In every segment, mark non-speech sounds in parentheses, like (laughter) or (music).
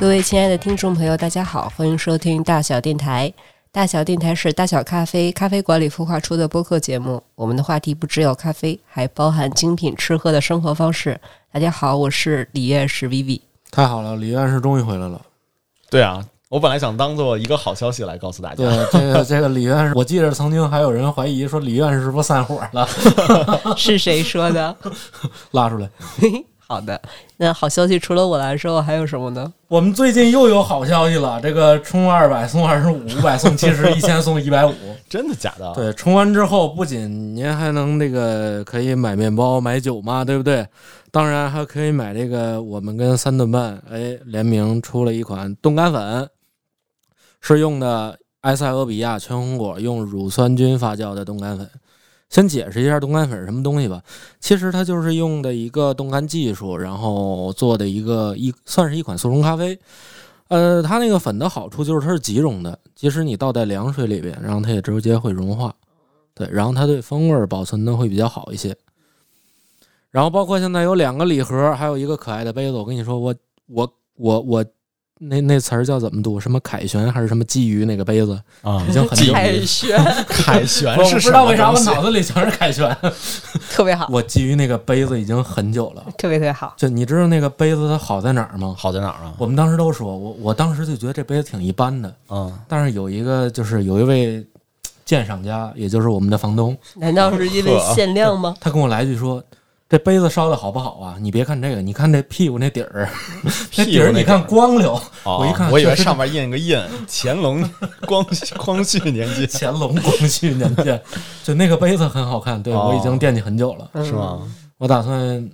各位亲爱的听众朋友，大家好，欢迎收听大小电台。大小电台是大小咖啡咖啡馆里孵化出的播客节目。我们的话题不只有咖啡，还包含精品吃喝的生活方式。大家好，我是李院士 Vivi。太好了，李院士终于回来了。对啊，我本来想当做一个好消息来告诉大家。对，这个这个李院士，我记得曾经还有人怀疑说李院士是不是散伙了，(laughs) 是谁说的？(laughs) 拉出来。(laughs) 好的，那好消息除了我来说，还有什么呢？我们最近又有好消息了，这个充二百送二十五，五百送七十，一千送一百五，(laughs) 真的假的？对，充完之后不仅您还能那个可以买面包、买酒嘛，对不对？当然还可以买这个，我们跟三顿半哎联名出了一款冻干粉，是用的埃塞俄比亚全红果用乳酸菌发酵的冻干粉。先解释一下冻干粉是什么东西吧。其实它就是用的一个冻干技术，然后做的一个一算是一款速溶咖啡。呃，它那个粉的好处就是它是即溶的，即使你倒在凉水里边，然后它也直接会融化。对，然后它对风味保存的会比较好一些。然后包括现在有两个礼盒，还有一个可爱的杯子。我跟你说，我我我我。那那词儿叫怎么读？什么凯旋还是什么鲫鱼那个杯子啊？已经很凯旋，凯旋 (laughs) 我不知道为啥我脑子里全是凯旋，(laughs) 特别好。我基于那个杯子已经很久了，特别特别好。就你知道那个杯子它好在哪儿吗？好在哪儿啊？我们当时都说我我当时就觉得这杯子挺一般的，嗯。但是有一个就是有一位鉴赏家，也就是我们的房东，难道是因为限量吗？他跟我来一句说。这杯子烧的好不好啊？你别看这个，你看这屁股那底儿，(laughs) 那底儿你看光溜。我一看，我以为上面印个印，乾隆 (laughs) 光光绪年间，(laughs) 乾隆光绪年间，就那个杯子很好看。对我已经惦记很久了，是吗？我打算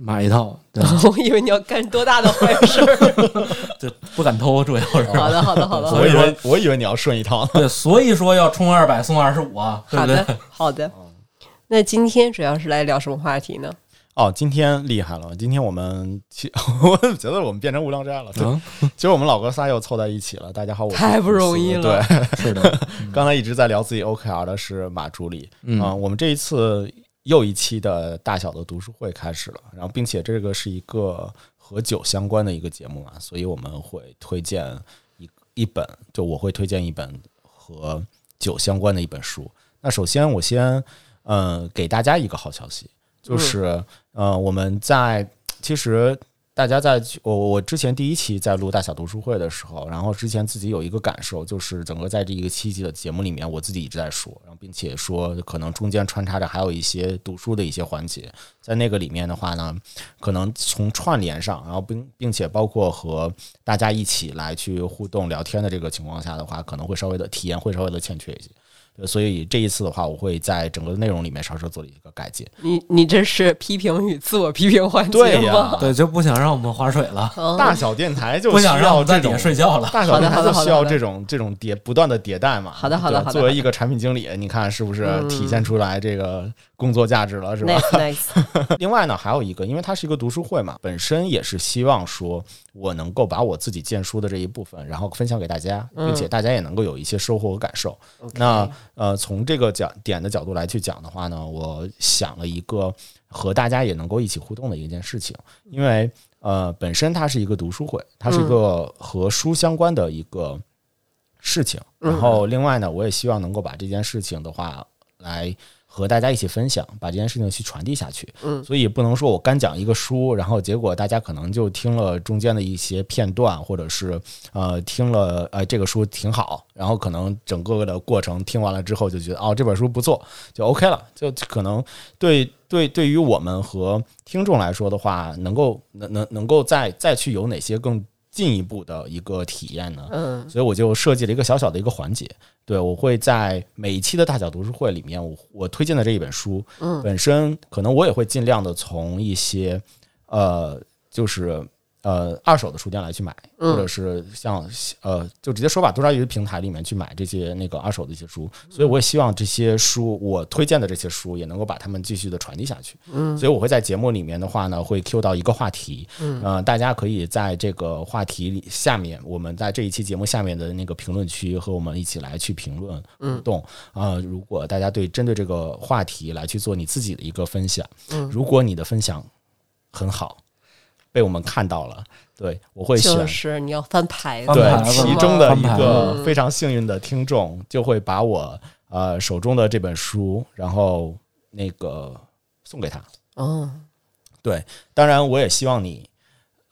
买一套。我以为你要干多大的坏事，就不敢偷，主要是。好的，好的，好的。我以为我以为你要顺一套，对，所以说要充二百送二十五啊，对不对？好的。那今天主要是来聊什么话题呢？哦，今天厉害了！今天我们，(laughs) 我觉得我们变成无聊斋了。嗯，(laughs) 其实我们老哥仨又凑在一起了。大家好，我太不容易了。对，是的。刚才一直在聊自己 OKR 的是马助理。嗯，我们这一次又一期的大小的读书会开始了。然后，并且这个是一个和酒相关的一个节目嘛，所以我们会推荐一一本，就我会推荐一本和酒相关的一本书。那首先，我先。嗯，给大家一个好消息，就是呃，我们在其实大家在我我之前第一期在录大小读书会的时候，然后之前自己有一个感受，就是整个在这一个七集的节目里面，我自己一直在说，然后并且说可能中间穿插着还有一些读书的一些环节，在那个里面的话呢，可能从串联上，然后并并且包括和大家一起来去互动聊天的这个情况下的话，可能会稍微的体验会稍微的欠缺一些。所以这一次的话，我会在整个内容里面稍稍做了一个改进。你你这是批评与自我批评环节吗？(laughs) 对，就不想让我们划水了。大小电台就不想让我们在底下睡觉了。大小电台就需要这种这种迭不断的迭代嘛。好的好的好的。作为一个产品经理，你看是不是体现出来这个工作价值了？是吧？Nice。(laughs) 另外呢，还有一个，因为它是一个读书会嘛，本身也是希望说我能够把我自己荐书的这一部分，然后分享给大家，并且大家也能够有一些收获和感受。那呃，从这个。个讲点的角度来去讲的话呢，我想了一个和大家也能够一起互动的一件事情，因为呃，本身它是一个读书会，它是一个和书相关的一个事情。然后另外呢，我也希望能够把这件事情的话来。和大家一起分享，把这件事情去传递下去。嗯，所以不能说我干讲一个书，然后结果大家可能就听了中间的一些片段，或者是呃听了呃这个书挺好，然后可能整个的过程听完了之后就觉得哦这本书不错，就 OK 了。就可能对对对于我们和听众来说的话，能够能能能够再再去有哪些更。进一步的一个体验呢，嗯，所以我就设计了一个小小的一个环节，对我会在每一期的大小读书会里面，我我推荐的这一本书，嗯，本身可能我也会尽量的从一些，呃，就是。呃，二手的书店来去买，或者是像呃，就直接说吧，多抓鱼平台里面去买这些那个二手的一些书。所以我也希望这些书，我推荐的这些书也能够把它们继续的传递下去。嗯，所以我会在节目里面的话呢，会 Q 到一个话题，嗯，大家可以在这个话题里下面，我们在这一期节目下面的那个评论区和我们一起来去评论互动啊。如果大家对针对这个话题来去做你自己的一个分享，嗯，如果你的分享很好。被我们看到了。对，我会选就是你要翻牌，子对其中的一个非常幸运的听众，就会把我呃手中的这本书，然后那个送给他。嗯，对，当然我也希望你，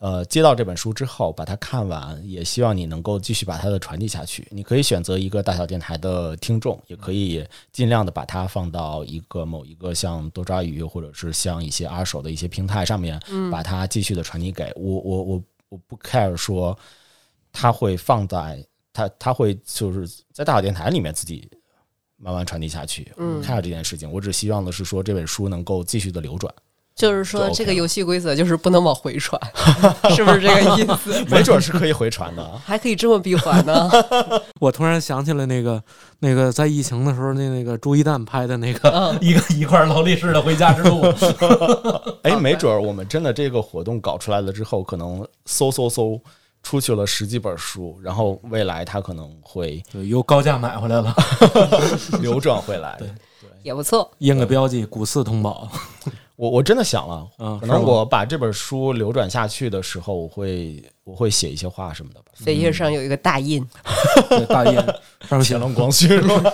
呃，接到这本书之后把它看完，也希望你能够继续把它的传递下去。你可以选择一个大小电台的听众，也可以尽量的把它放到一个某一个像多抓鱼或者是像一些二手的一些平台上面，把它继续的传递给我。我我我不 care 说它会放在它它会就是在大小电台里面自己。慢慢传递下去，嗯 care 这件事情，我只希望的是说这本书能够继续的流转。就是说这个游戏规则就是不能往回传，(laughs) 是不是这个意思？(laughs) 没准是可以回传的。还可以这么闭环呢？(laughs) 我突然想起了那个那个在疫情的时候那那个朱一蛋拍的那个嗯一个一块劳力士的回家之路，哎，没准儿我们真的这个活动搞出来了之后，可能搜搜搜出去了十几本书，然后未来他可能会对，又高价买回来了，流转回来。对也不错。印个标记，古四通宝。我我真的想了，嗯，可能我把这本书流转下去的时候，我会我会写一些话什么的吧。扉页上有一个大印，对大印 (laughs) 上面写了乾隆光绪是吧？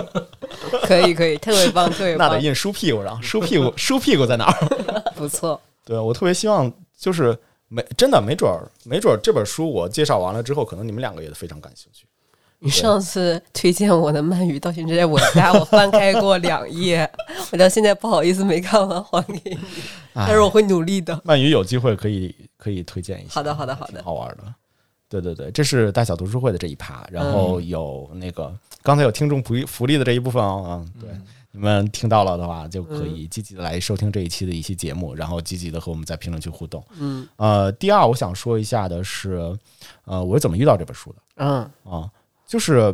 (laughs) 可以可以，特别棒，特别 (laughs) 棒，那得印书屁股上，书屁股书屁股在哪儿？不错。对我特别希望就是没真的没准儿没准儿这本书我介绍完了之后，可能你们两个也非常感兴趣。你上次推荐我的鳗鱼，到现在我家 (laughs) 我翻开过两页，我到现在不好意思没看完还给你，但是我会努力的。鳗鱼有机会可以可以推荐一下。好的好的好的好玩的。对对对，这是大小读书会的这一趴，然嗯后有那个、刚才有听众福利福利的这一部分哦，嗯，对，你们听到了的话，就可以积极的来收听这一期的一期节目，然后积极的和我们在评论区互动。嗯呃，第二，我想说一下的是，呃，我是怎么遇到这本书的嗯啊？就是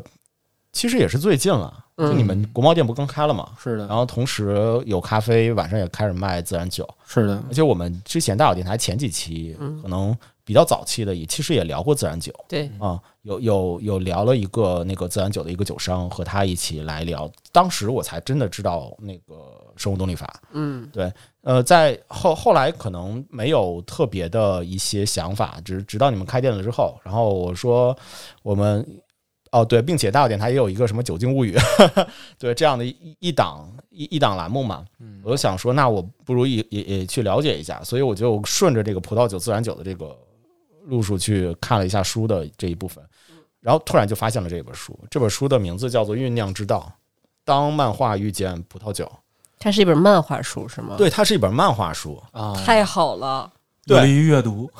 其实也是最近了，就嗯你们国贸店不刚开了嘛，是的然，后同时有咖啡，晚上也开始卖自然酒，是的，而且我们之前大小电台前几期可能比较早期的，也其实也聊过自然酒对，啊，有有有聊了一个那个自然酒的一个酒商，和他一起来聊。当时我才真的知道那个生物动力法。嗯对呃，在后后来可能没有特别的一些想法，直直到你们开店了之后，然后我说我们。哦，对，并且大小电台也有一个什么《酒精物语》，(laughs) 对这样的一一档一一档栏目嘛，我就想说，那我不如也也也去了解一下，所以我就顺着这个葡萄酒、自然酒的这个路数去看了一下书的这一部分，然后突然就发现了这本书。这本书的名字叫做《酝酿之道》，当漫画遇见葡萄酒。它是一本漫画书是吗？，对，它是一本漫画书，啊，太好了，有利于阅读，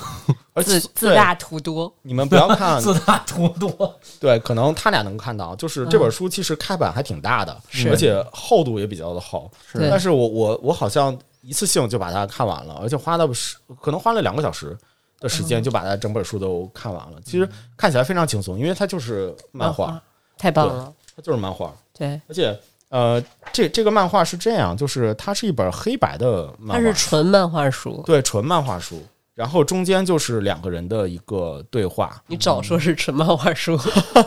而且自自大图多，你们不要看，(laughs) 自大图多，对，可能他俩能看到，就是这本书其实开版还挺大的，是而且厚度也比较的厚。是但是我我我好像一次性就把它看完了，而且花了十可能花了两个小时的时间就把它整本书都看完了。其实看起来非常轻松，因为它就是漫画，太棒了，它就是漫画，对，而且呃，这这个漫画是这样，就是它是一本黑白的漫画，它是纯漫画书，对纯漫画书，然后中间就是两个人的一个对话。你早说是纯漫画书，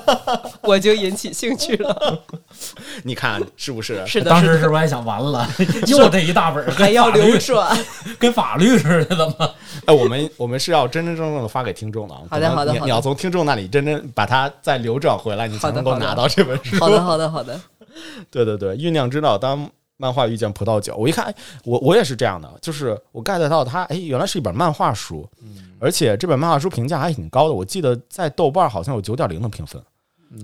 (laughs) 我就引起兴趣了。(laughs) 你看是不是？是的，当时是的，是不是还想完了，(laughs) 又这一大本，还要流转。跟法律似的，怎么？哎，我们我们是要真真正正的发给听众的啊。好的好的你你要从听众那里真正把它再流转回来，你才能够拿到这本书。好的，好的，好的。(laughs) 对对对，酝酿之道，当漫画遇见葡萄酒。我一看，哎，我我也是这样的，就是我 get 到它，哎，原来是一本漫画书，而且这本漫画书评价还挺高的。我记得在豆瓣好像有九点零的评分，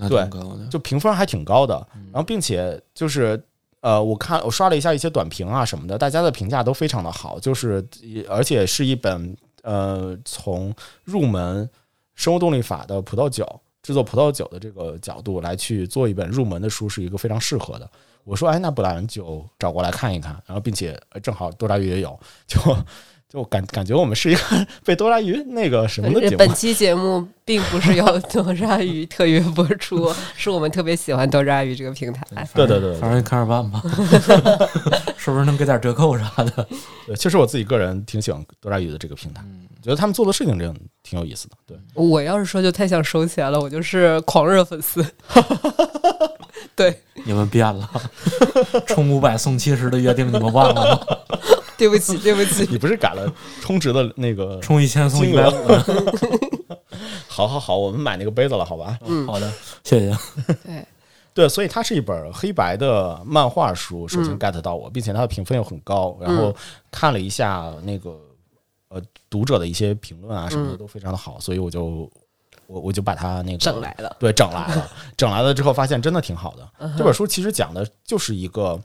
对就评分还挺高的。然后并且就是。呃，我看我刷了一下一些短评啊什么的，大家的评价都非常的好，就是而且是一本呃从入门生物动力法的葡萄酒制作葡萄酒的这个角度来去做一本入门的书，是一个非常适合的。我说，哎，那不然就找过来看一看，然后并且正好多抓鱼也有，就就感感觉我们是一个 (laughs) 被多抓鱼那个什么的节目本，期节目并不是由多抓鱼特约播出，(laughs) 是我们特别喜欢多抓鱼这个平台。对对对对反正看着办吧，(laughs) 是不是能给点折扣啥的？对，其实我自己个人挺喜欢多抓鱼的这个平台，觉得他们做的事情真的挺有意思的。对，我要是说就太想收钱了，我就是狂热粉丝。对你们变了，充五百送七十的约定你们忘了吗？(laughs) 对不起，对不起。你不是改了充值的那个？充一千送一百 (laughs) 五。好好好，我们买那个杯子了，好吧？嗯，好的，谢谢。对 (laughs) 对，所以它是一本黑白的漫画书，首先 get 到我，并且它的评分又很高。然后看了一下那个呃读者的一些评论啊什么的都非常的好，所以我就我我就把它那个整来了。对，整来了，整来了之后发现真的挺好的。这本书其实讲的就是一个，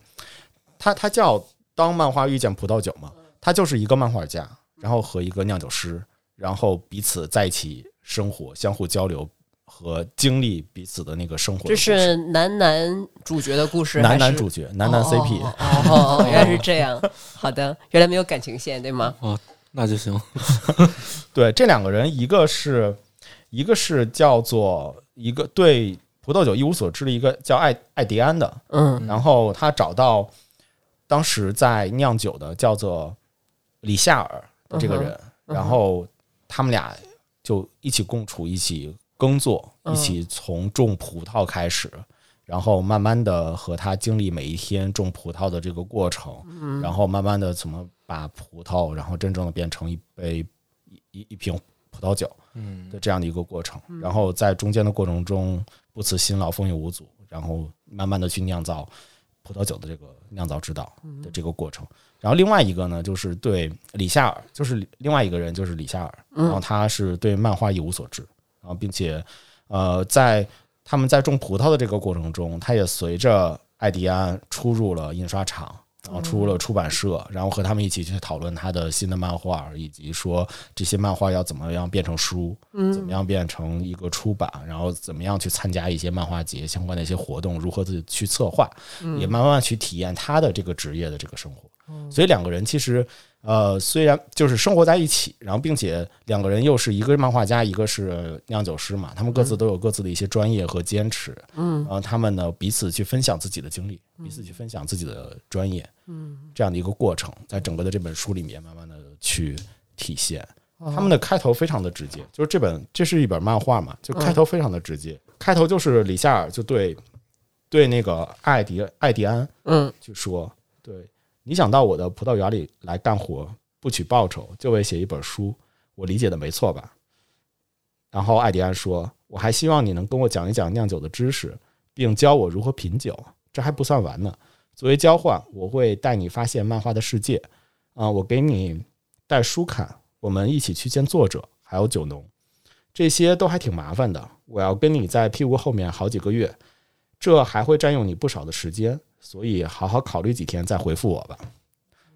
它它叫《当漫画遇见葡萄酒》嘛，他就是一个漫画家，然后和一个酿酒师，然后彼此在一起。生活相互交流和经历彼此的那个生活，这是男男主角的故事，男男主角，男男 CP。哦，原来是这样。(laughs) 好的，原来没有感情线，对吗？哦，那就行。(laughs) 对，这两个人，一个是一个是叫做一个对葡萄酒一无所知的一个叫艾艾迪安的，嗯，然后他找到当时在酿酒的叫做李夏尔的这个人，然后他们俩。就一起共处，一起耕作，一起从种葡萄开始，然后慢慢的和他经历每一天种葡萄的这个过程，然后慢慢的怎么把葡萄，然后真正的变成一杯一一瓶葡萄酒，的这样的一个过程，然后在中间的过程中不辞辛劳，风雨无阻，然后慢慢的去酿造葡萄酒的这个酿造指导的这个过程。然后另外一个呢，就是对李夏尔，就是另外一个人，就是李夏尔。然后他是对漫画一无所知，然后并且，呃，在他们在种葡萄的这个过程中，他也随着艾迪安出入了印刷厂，然后出了出版社，然后和他们一起去讨论他的新的漫画，以及说这些漫画要怎么样变成书，怎么样变成一个出版，然后怎么样去参加一些漫画节相关的一些活动，如何自己去策划，也慢慢去体验他的这个职业的这个生活。所以两个人其实，呃，虽然就是生活在一起，然后并且两个人又是一个漫画家，一个是酿酒师嘛，他们各自都有各自的一些专业和坚持，嗯，然后他们呢彼此去分享自己的经历，彼此去分享自己的专业，嗯，这样的一个过程，在整个的这本书里面慢慢的去体现。他们的开头非常的直接，就是这本这是一本漫画嘛，就开头非常的直接，开头就是李夏尔就对对那个艾迪艾迪安，嗯，就说对。你想到我的葡萄园里来干活，不取报酬，就为写一本书，我理解的没错吧？然后艾迪安说：“我还希望你能跟我讲一讲酿酒的知识，并教我如何品酒。这还不算完呢。作为交换，我会带你发现漫画的世界。啊，我给你带书看，我们一起去见作者，还有酒农。这些都还挺麻烦的。我要跟你在屁股后面好几个月，这还会占用你不少的时间。”所以，好好考虑几天再回复我吧。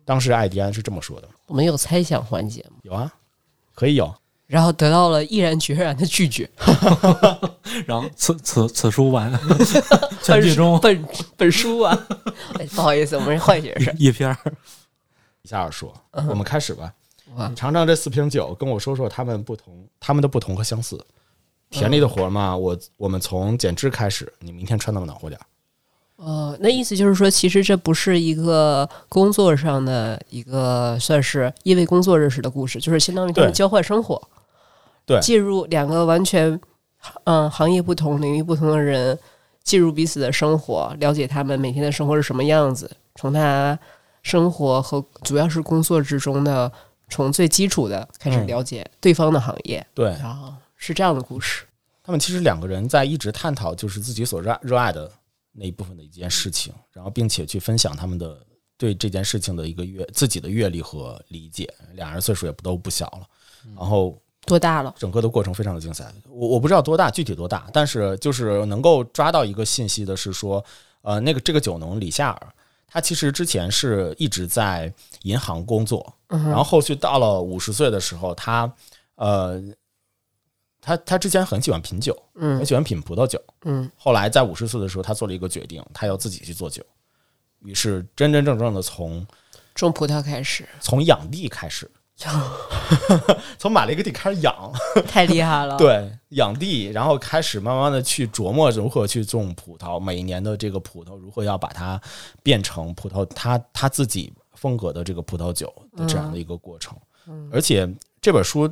当时艾迪安是这么说的。我们有猜想环节吗？有啊，可以有。然后得到了毅然决然的拒绝。(laughs) 然后此此此书完，(laughs) 全剧终。本本书啊，(laughs) 不好意思，我们换一事。一篇。一下说，我们开始吧。你尝尝这四瓶酒，跟我说说他们不同，他们的不同和相似。田里的活嘛，我我们从剪枝开始。你明天穿那么暖和点。呃，那意思就是说，其实这不是一个工作上的一个，算是因为工作认识的故事，就是相当于他们交换生活，对，进入两个完全嗯行业不同、领域不同的人，进入彼此的生活，了解他们每天的生活是什么样子，从他生活和主要是工作之中的，从最基础的开始了解对方的行业，对，然后是这样的故事。他们其实两个人在一直探讨，就是自己所热热爱的。那一部分的一件事情，然后并且去分享他们的对这件事情的一个阅自己的阅历和理解。俩人岁数也不都不小了，然后多大了？整个的过程非常的精彩。我我不知道多大，具体多大，但是就是能够抓到一个信息的是说，呃，那个这个酒农李夏尔，他其实之前是一直在银行工作，然后后续到了五十岁的时候，他呃。他他之前很喜欢品酒，嗯，很喜欢品葡萄酒，嗯。后来在五十岁的时候，他做了一个决定，他要自己去做酒。于是真真正正的从种葡萄开始，从养地开始，(laughs) 从买了一个地开始养，(laughs) 太厉害了。对，养地，然后开始慢慢的去琢磨如何去种葡萄，每一年的这个葡萄如何要把它变成葡萄，他他自己风格的这个葡萄酒的这样的一个过程。而且这本书。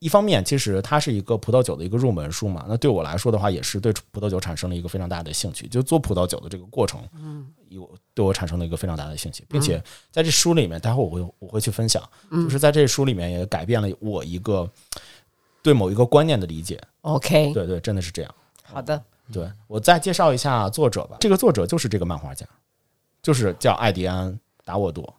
一方面，其实它是一个葡萄酒的一个入门书嘛。那对我来说的话，也是对葡萄酒产生了一个非常大的兴趣。就做葡萄酒的这个过程，嗯，有对我产生了一个非常大的兴趣，并且在这书里面，待会儿我会我会去分享，就是在这书里面也改变了我一个对某一个观念的理解。OK，对对，真的是这样。好的，对我再介绍一下作者吧。这个作者就是这个漫画家，就是叫艾迪安·达沃多。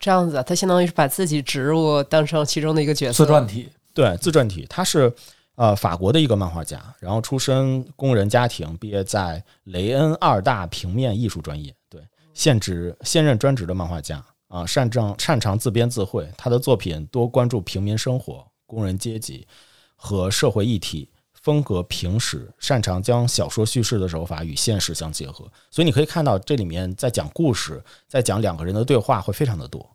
这样子，他相当于是把自己植入当成其中的一个角色。自传体，对，自传体，他是呃法国的一个漫画家，然后出身工人家庭，毕业在雷恩二大平面艺术专业，对，现职现任专职的漫画家啊，擅长擅长自编自绘，他的作品多关注平民生活、工人阶级和社会议题。风格平实，擅长将小说叙事的手法与现实相结合，所以你可以看到这里面在讲故事，在讲两个人的对话会非常的多，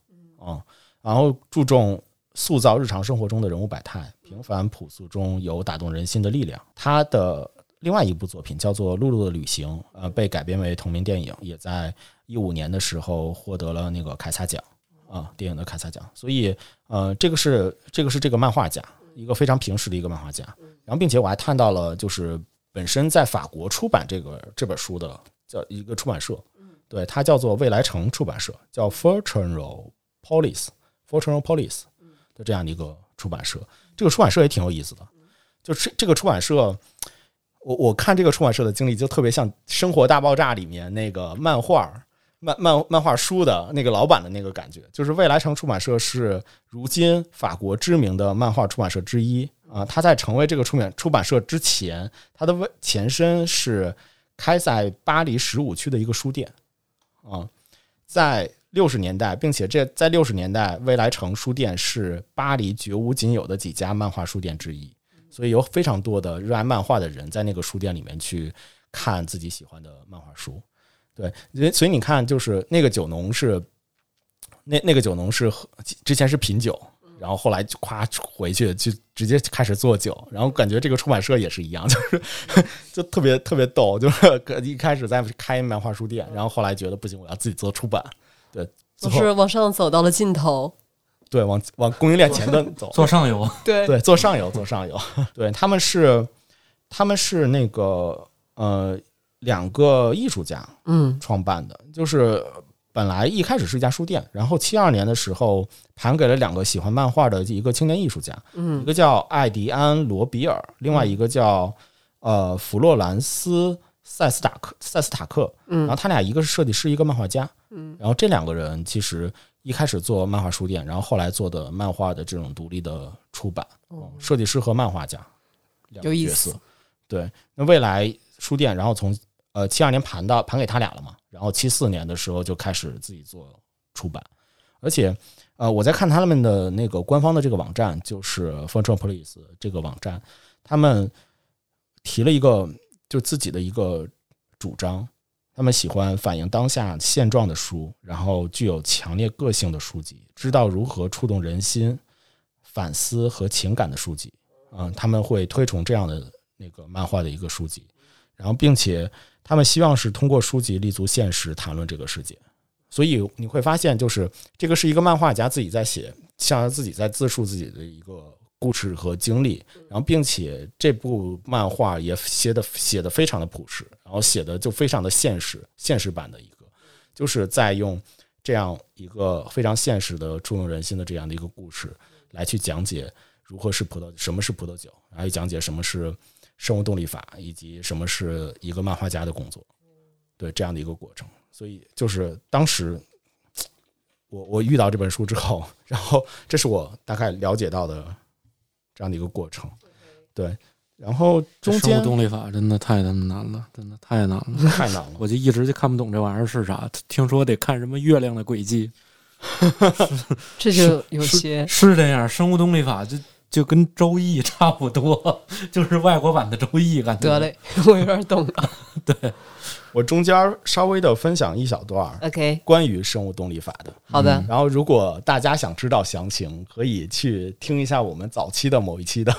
嗯，然后注重塑造日常生活中的人物百态，平凡朴素中有打动人心的力量。他的另外一部作品叫做《露露的旅行》，呃，被改编为同名电影，也在一五年的时候获得了那个凯撒奖啊，电影的凯撒奖。所以，呃，这个是这个是这个漫画家，一个非常平实的一个漫画家。然后，并且我还看到了，就是本身在法国出版这个这本书的叫一个出版社，对，它叫做未来城出版社，叫 Fortune Police，Fortune Police 的这样的一个出版社。这个出版社也挺有意思的，就是这个出版社，我我看这个出版社的经历就特别像《生活大爆炸》里面那个漫画。漫漫漫画书的那个老板的那个感觉，就是未来城出版社是如今法国知名的漫画出版社之一啊。他在成为这个出版出版社之前，他的前身是开在巴黎十五区的一个书店啊。在六十年代，并且这在六十年代，未来城书店是巴黎绝无仅有的几家漫画书店之一，所以有非常多的热爱漫画的人在那个书店里面去看自己喜欢的漫画书。对，所以你看，就是那个酒农是，那那个酒农是之前是品酒，然后后来就夸回去就直接开始做酒，然后感觉这个出版社也是一样，(laughs) 就是就特别特别逗，就是一开始在开漫画书店，然后后来觉得不行，我要自己做出版，对，就是往上走到了尽头，对，往往供应链前端走，做上游，(laughs) 对。对，做上游，做上游，(laughs) 对，他们是他们是那个呃。两个艺术家，嗯，创办的，就是本来一开始是一家书店，然后七二年的时候盘给了两个喜欢漫画的一个青年艺术家，嗯，一个叫艾迪安·罗比尔，另外一个叫呃弗洛兰斯·塞斯塔克塞斯塔克，嗯，然后他俩一个是设计师，一个漫画家，嗯，然后这两个人其实一开始做漫画书店，然后后来做的漫画的这种独立的出版，哦，设计师和漫画家两个有意角色。思，对，那未来书店，然后从呃，七二年盘到盘给他俩了嘛，然后七四年的时候就开始自己做出版，而且呃，我在看他们的那个官方的这个网站，就是 f o r t u n Police 这个网站，他们提了一个就自己的一个主张，他们喜欢反映当下现状的书，然后具有强烈个性的书籍，知道如何触动人心、反思和情感的书籍，嗯，他们会推崇这样的那个漫画的一个书籍。然后，并且他们希望是通过书籍立足现实，谈论这个世界。所以你会发现，就是这个是一个漫画家自己在写，像自己在自述自己的一个故事和经历。然后，并且这部漫画也写的写的非常的朴实，然后写的就非常的现实，现实版的一个，就是在用这样一个非常现实的触动人心的这样的一个故事来去讲解如何是葡萄，什么是葡萄酒，然后讲解什么是。生物动力法以及什么是一个漫画家的工作，对这样的一个过程，所以就是当时我我遇到这本书之后，然后这是我大概了解到的这样的一个过程，对，然后中间生物动力法真的太他妈难了，真的太难了，太难了，(laughs) 我就一直就看不懂这玩意儿是啥。听说得看什么月亮的轨迹，(laughs) 这就有些是这样，生物动力法就就跟《周易》差不多，(laughs) 就是外国版的《周易》，感觉得嘞，(laughs) 我有点懂了。(laughs) 对，我中间稍微的分享一小段 OK，关于生物动力法的。好的，然后，如果大家想知道详情，可以去听一下我们早期的某一期的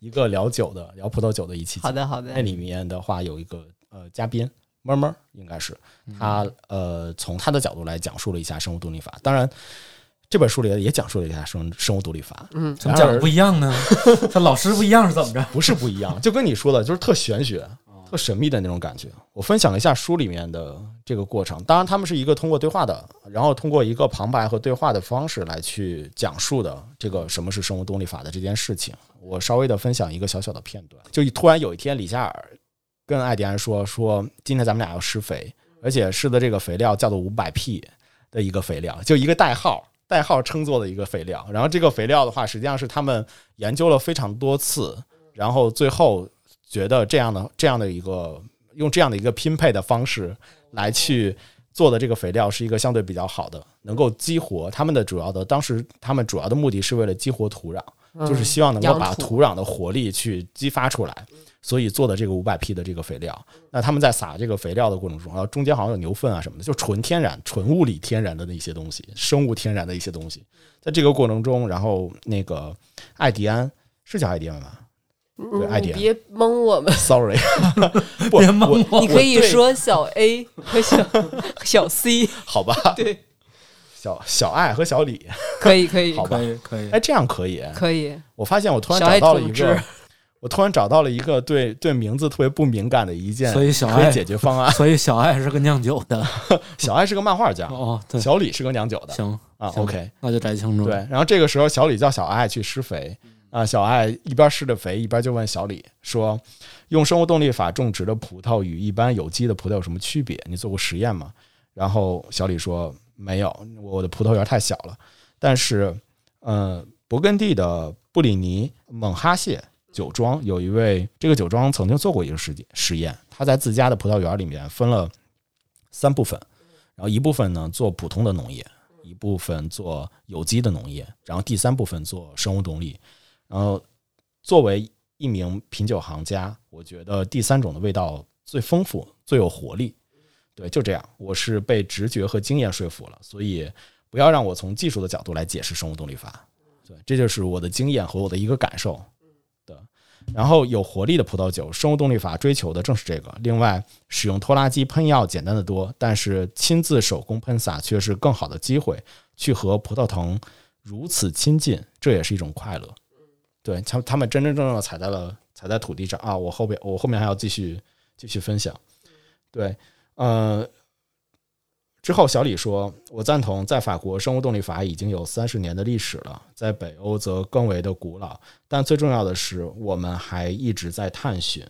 一个聊酒的、聊葡萄酒的一期。好的，好的。那里面的话有一个呃嘉宾么么，应该是他呃从他的角度来讲述了一下生物动力法。当然，这本书里也讲述了一下生生物动力法，嗯，怎么讲的不一样呢？(laughs) 他老师不一样是怎么着？不是不一样，就跟你说的，就是特玄学、特神秘的那种感觉。我分享了一下书里面的这个过程，当然他们是一个通过对话的，然后通过一个旁白和对话的方式来去讲述的这个什么是生物动力法的这件事情。我稍微的分享一个小小的片段，就突然有一天，李夏尔跟艾迪安说：“说今天咱们俩要施肥，而且施的这个肥料叫做五百 P 的一个肥料，就一个代号。”代号称作的一个肥料，然后这个肥料的话，实际上是他们研究了非常多次，然后最后觉得这样的这样的一个用这样的一个拼配的方式来去做的这个肥料是一个相对比较好的，能够激活他们的主要的当时他们主要的目的是为了激活土壤，就是希望能够把土壤的活力去激发出来。所以做的这个五百 P 的这个肥料，那他们在撒这个肥料的过程中，然后中间好像有牛粪啊什么的，就纯天然、纯物理天然的那些东西，生物天然的一些东西，在这个过程中，然后那个艾迪安是叫艾迪安吧？对，艾迪安，别蒙我们，sorry，(laughs) 别蒙我，你可以说小 A 和小小 C，(laughs) 好吧？对，小小艾和小李，可以可以，好吧？可以可以，哎，这样可以，可以。我发现我突然找到了一个。我突然找到了一个对对名字特别不敏感的一件，所以小爱解决方案。所以小爱是个酿酒的，(laughs) 小爱是个漫画家哦，对，小李是个酿酒的。行啊，OK，那就摘清楚。对，然后这个时候小李叫小爱去施肥啊，小爱一边施着肥，一边就问小李说：“用生物动力法种植的葡萄与一般有机的葡萄有什么区别？你做过实验吗？”然后小李说：“没有，我的葡萄园太小了。但是，嗯，勃艮第的布里尼蒙哈谢。”酒庄有一位，这个酒庄曾经做过一个实实验，他在自家的葡萄园里面分了三部分，然后一部分呢做普通的农业，一部分做有机的农业，然后第三部分做生物动力。然后作为一名品酒行家，我觉得第三种的味道最丰富、最有活力。对，就这样，我是被直觉和经验说服了，所以不要让我从技术的角度来解释生物动力法。对，这就是我的经验和我的一个感受。然后有活力的葡萄酒，生物动力法追求的正是这个。另外，使用拖拉机喷药简单的多，但是亲自手工喷洒却是更好的机会，去和葡萄藤如此亲近，这也是一种快乐。对，他他们真真正正的踩在了踩在土地上啊！我后边我后面还要继续继续分享。对，呃。之后，小李说：“我赞同，在法国，生物动力法已经有三十年的历史了，在北欧则更为的古老。但最重要的是，我们还一直在探寻。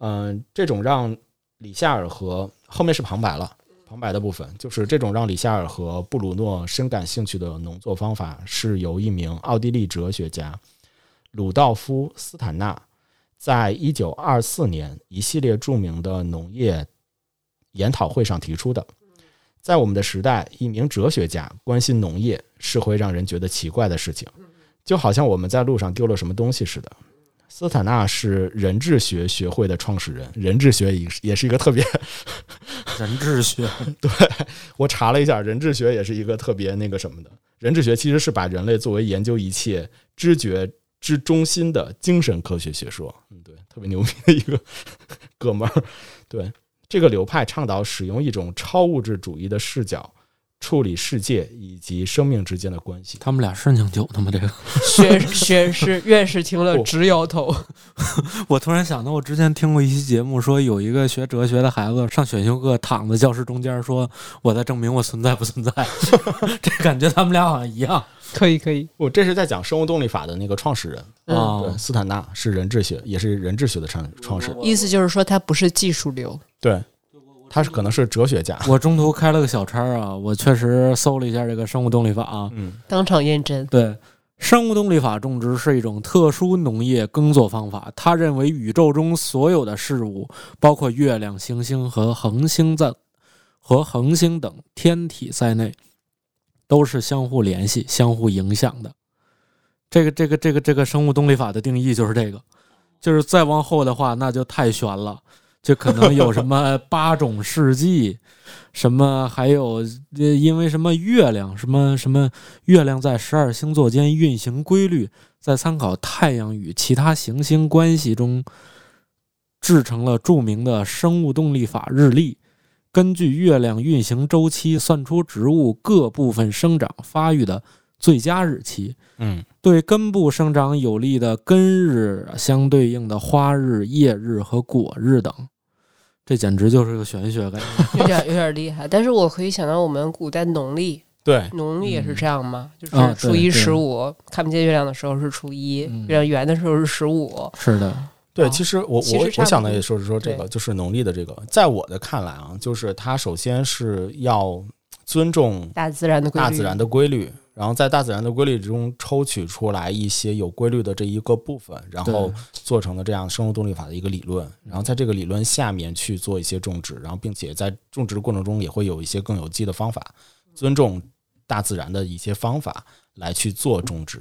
嗯，这种让李夏尔和后面是旁白了，旁白的部分就是这种让李夏尔和布鲁诺深感兴趣的农作方法，是由一名奥地利哲学家鲁道夫·斯坦纳在一九二四年一系列著名的农业研讨会上提出的。”在我们的时代，一名哲学家关心农业是会让人觉得奇怪的事情，就好像我们在路上丢了什么东西似的。斯坦纳是人质学学会的创始人，人质学也也是一个特别人质学。对我查了一下，人质学也是一个特别那个什么的。人质学其实是把人类作为研究一切知觉之中心的精神科学学说。嗯，对，特别牛逼的一个哥们儿，对。这个流派倡导使用一种超物质主义的视角处理世界以及生命之间的关系。他们俩是酿酒的吗？这个学学士院士听了直摇头。(laughs) 我突然想到，我之前听过一期节目，说有一个学哲学的孩子上选修课，躺在教室中间，说我在证明我存在不存在。(laughs) 这感觉他们俩好像一样。可以可以，我这是在讲生物动力法的那个创始人啊，对，斯坦纳是人质学，也是人质学的创创始人。意思就是说他不是技术流，对，他是可能是哲学家。我中途开了个小差啊，我确实搜了一下这个生物动力法啊，嗯，当场验证。对，生物动力法种植是一种特殊农业耕作方法。他认为宇宙中所有的事物，包括月亮、行星和恒星在和恒星等天体在内。都是相互联系、相互影响的。这个、这个、这个、这个生物动力法的定义就是这个，就是再往后的话，那就太悬了，就可能有什么 (laughs) 八种世纪，什么还有因为什么月亮，什么什么月亮在十二星座间运行规律，在参考太阳与其他行星关系中，制成了著名的生物动力法日历。根据月亮运行周期算出植物各部分生长发育的最佳日期。嗯，对根部生长有利的根日相对应的花日、叶日和果日等。这简直就是个玄学感觉，(laughs) 有点有点厉害。但是我可以想到我们古代农历，(laughs) 对，农历也是这样吗？就是啊初一十五看不见月亮的时候是初一，嗯月亮圆的时候是十五。是的，对，哦其实我我我想的也说是说这个，就是农历的这个，在我的看来啊，就是它首先是要尊重大自然的规律，大自然的规律，然后在大自然的规律之中抽取出来一些有规律的这一个部分，然后做成了这样生物动力法的一个理论，然后在这个理论下面去做一些种植，然后并且在种植的过程中也会有一些更有机的方法，尊重大自然的一些方法来去做种植。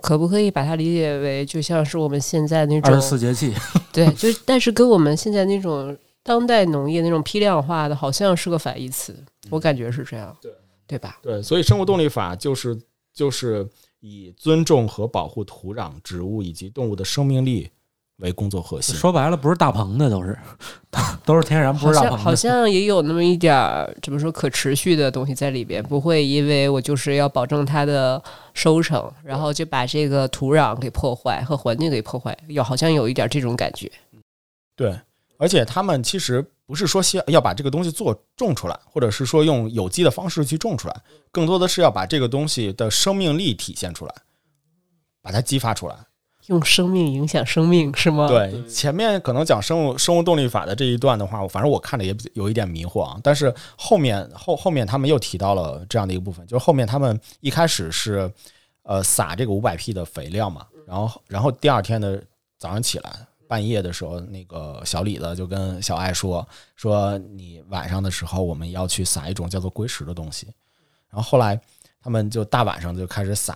可不可以把它理解为就像是我们现在那种二种十四节气，对，就但是跟我们现在那种当代农业那种批量化的，好像是个反义词，我感觉是这样，对对吧？对，所以生物动力法就是就是以尊重和保护土壤、植物以及动物的生命力为工作核心。说白了不是大棚的，都是都是天然，不好是大棚好像也有那么一点儿怎么说可持续的东西在里边，不会因为我就是要保证它的收成，然后就把这个土壤给破坏和环境给破坏，有好像有一点这种感觉。对，而且他们其实不是说需要要把这个东西做种出来，或者是说用有机的方式去种出来，更多的是要把这个东西的生命力体现出来，把它激发出来。用生命影响生命是吗？，对，前面可能讲生物生物动力法的这一段的话，反正我看着也有一点迷惑啊。但是后面后后面他们又提到了这样的一个部分，就是后面他们一开始是呃撒这个五百 P 的肥料嘛，然后然后第二天的早上起来半夜的时候，那个小李子就跟小爱说说你晚上的时候我们要去撒一种叫做硅石的东西，然后后来他们就大晚上就开始撒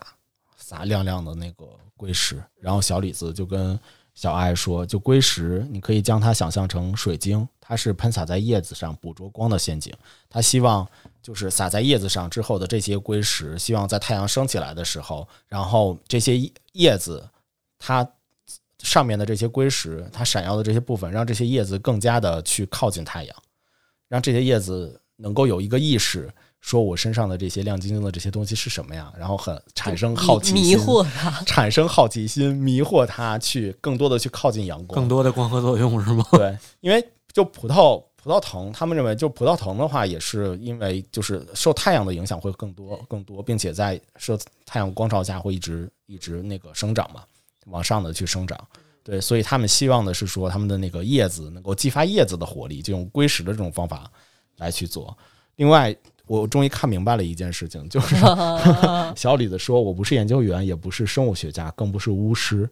撒亮亮的那个硅石，然后小李子就跟小爱说，就硅石，你可以将它想象成水晶，它是喷洒在叶子上捕捉光的陷阱。他希望就是洒在叶子上之后的这些硅石，希望在太阳升起来的时候，然后这些叶子它上面的这些硅石，它闪耀的这些部分，让这些叶子更加的去靠近太阳，让这些叶子能够有一个意识。说我身上的这些亮晶晶的这些东西是什么呀？然后很 (laughs) 产生好奇心，迷惑它。产生好奇心，迷惑它去更多的去靠近阳光，更多的光合作用是吗？对，因为就葡萄葡萄藤，他们认为就葡萄藤的话，也是因为就是受太阳的影响会更多更多，并且在受太阳光照下会一直一直那个生长嘛，往上的去生长。对，所以他们希望的是说，他们的那个叶子能够激发叶子的活力，就用龟石的这种方法来去做。另外，我终于看明白了一件事情，就是 (laughs) (laughs) 小李子说：“我不是研究员，也不是生物学家，更不是巫师。”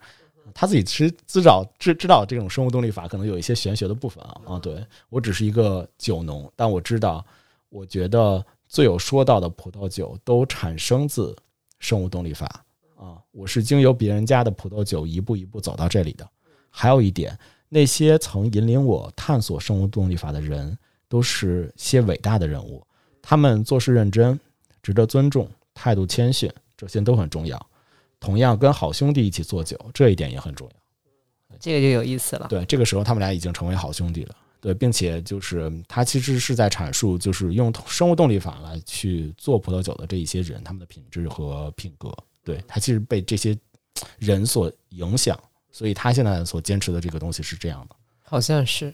他自己其实知道知知道这种生物动力法可能有一些玄学的部分啊啊！对我只是一个酒农，但我知道，我觉得最有说道的葡萄酒都产生自生物动力法啊！我是经由别人家的葡萄酒一步一步走到这里的。还有一点，那些曾引领我探索生物动力法的人，都是些伟大的人物。他们做事认真，值得尊重，态度谦逊，这些都很重要。同样，跟好兄弟一起做酒，这一点也很重要。这个就有意思了。对，这个时候他们俩已经成为好兄弟了。对，并且就是他其实是在阐述，就是用生物动力法来去做葡萄酒的这一些人，他们的品质和品格。对他其实被这些人所影响，所以他现在所坚持的这个东西是这样的。好像是，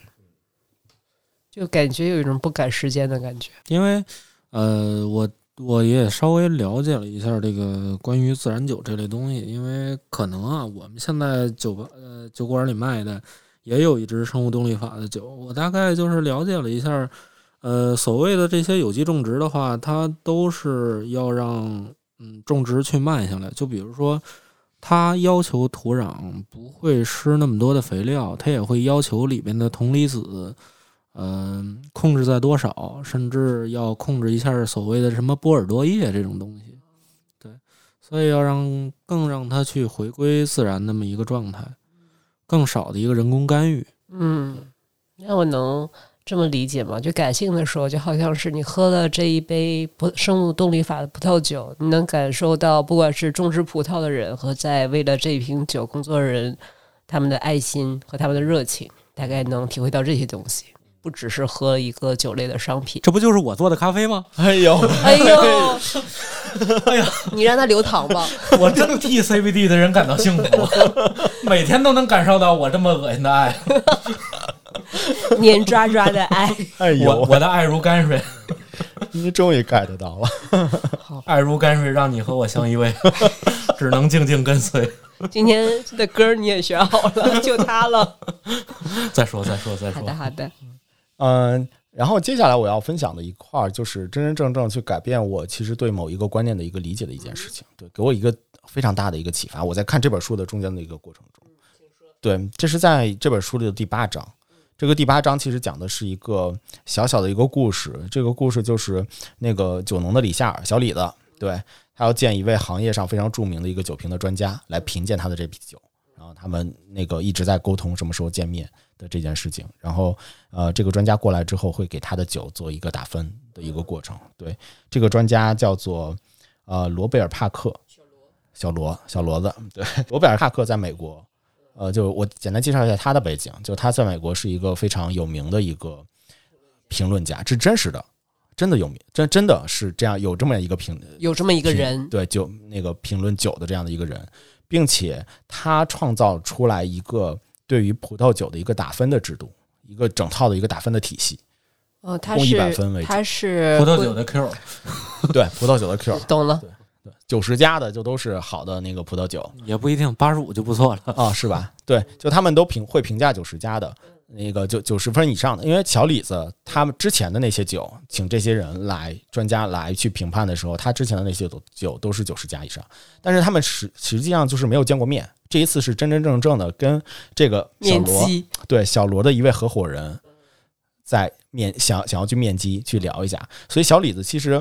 就感觉有一种不赶时间的感觉。因为呃，我我也稍微了解了一下这个关于自然酒这类东西，因为可能啊，我们现在酒吧呃酒馆里卖的也有一支生物动力法的酒，我大概就是了解了一下，呃，所谓的这些有机种植的话，它都是要让嗯种植去慢下来，就比如说。它要求土壤不会施那么多的肥料，它也会要求里面的铜离子，嗯、控制在多少，甚至要控制一下所谓的什么波尔多液这种东西。对，所以要让更让它去回归自然那么一个状态，更少的一个人工干预。嗯，那我能这么理解吗？就感性的时候，就好像是你喝了这一杯葡生物动力法的葡萄酒，你能感受到，不管是种植葡萄的人和在为了这一瓶酒工作的人，他们的爱心和他们的热情，大概能体会到这些东西。不只是喝一个酒类的商品。这不就是我做的咖啡吗？哎呦，哎呦，(laughs) 哎呀，(laughs) 你让他留糖吧。(laughs) 我真替 CBD 的人感到幸福，每天都能感受到我这么恶心的爱。(laughs) 黏抓抓的爱，哎呦，我我的爱如泔水，(laughs) 你终于 get 到了。(laughs) 爱如泔水，让你和我相依偎，只能静静跟随。今天的歌你也选好了，就它了。再说，再说，再说。好的，好的。嗯，然后接下来我要分享的一块儿，就是真真正正去改变我其实对某一个观念的一个理解的一件事情，对，给我一个非常大的一个启发。我在看这本书的中间的一个过程中，对，这是在这本书里的第八章。这个第八章其实讲的是一个小小的一个故事，这个故事就是那个酒农的李夏尔小李子，对他要见一位行业上非常著名的一个酒瓶的专家来评鉴他的这批酒，然后他们那个一直在沟通什么时候见面的这件事情，然后呃，这个专家过来之后会给他的酒做一个打分的一个过程。对，这个专家叫做呃罗贝尔帕克，小罗，小罗子，对，罗贝尔帕克在美国。呃，就我简单介绍一下他的背景，就他在美国是一个非常有名的一个评论家，是真实的，真的有名，真真的是这样，有这么一个评，有这么一个人，对，就那个评论酒的这样的一个人，并且他创造出来一个对于葡萄酒的一个打分的制度，一个整套的一个打分的体系。哦，他是他是葡萄酒的 Q，对，葡萄酒的 Q，(laughs) 懂了。九十加的就都是好的那个葡萄酒，也不一定八十五就不错了。啊，是吧？对，就他们都评会评价九十加的那个九九十分以上的，因为小李子他们之前的那些酒，请这些人来专家来去评判的时候，他之前的那些酒酒都是九十加以上，但是他们实实际上就是没有见过面，这一次是真真正正的跟这个小罗对小罗的一位合伙人在面想想要去面基去聊一下，所以小李子其实。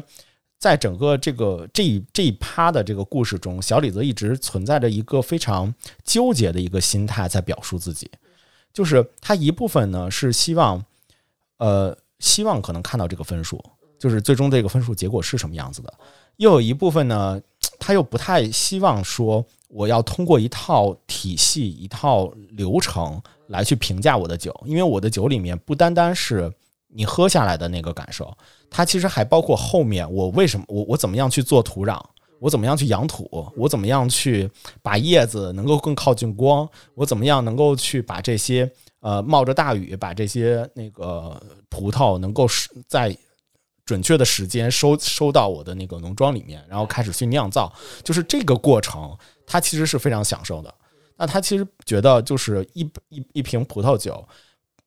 在整个这个这一这一趴的这个故事中，小李子一直存在着一个非常纠结的一个心态，在表述自己，就是他一部分呢是希望，呃，希望可能看到这个分数，就是最终这个分数结果是什么样子的；又有一部分呢，他又不太希望说我要通过一套体系、一套流程来去评价我的酒，因为我的酒里面不单单是你喝下来的那个感受。它其实还包括后面我为什么我我怎么样去做土壤，我怎么样去养土，我怎么样去把叶子能够更靠近光，我怎么样能够去把这些呃冒着大雨把这些那个葡萄能够在准确的时间收收到我的那个农庄里面，然后开始去酿造，就是这个过程，他其实是非常享受的。那他其实觉得就是一一一瓶葡萄酒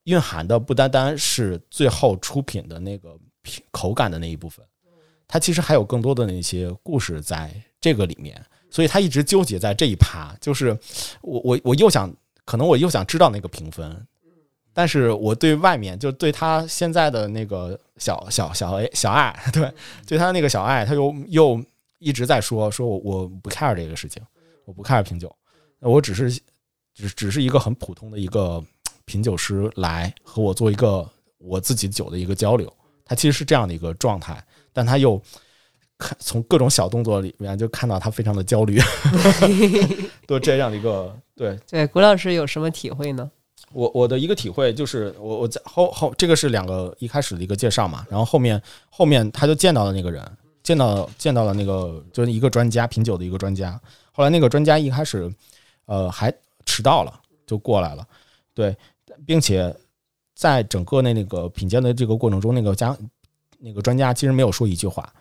蕴含的不单单是最后出品的那个品。口感的那一部分，它其实还有更多的那些故事在这个里面，所以他一直纠结在这一趴。就是我我我又想，可能我又想知道那个评分，但是我对外面就对他现在的那个小小小 A 小爱，(laughs) 对对他那个小爱，他又又一直在说说我我不 care 这个事情，我不 care 品酒，我只是只只是一个很普通的一个品酒师来和我做一个我自己酒的一个交流。他其实是这样的一个状态，但他又看从各种小动作里面就看到他非常的焦虑，(laughs) 都这样的一个对对。谷老师有什么体会呢？我我的一个体会就是，我我在后后这个是两个一开始的一个介绍嘛，然后后面后面他就见到了那个人，见到见到了那个就是一个专家品酒的一个专家，后来那个专家一开始呃还迟到了就过来了，对，并且。在整个那那个品鉴的这个过程中，那个家那个专家其实没有说一句话，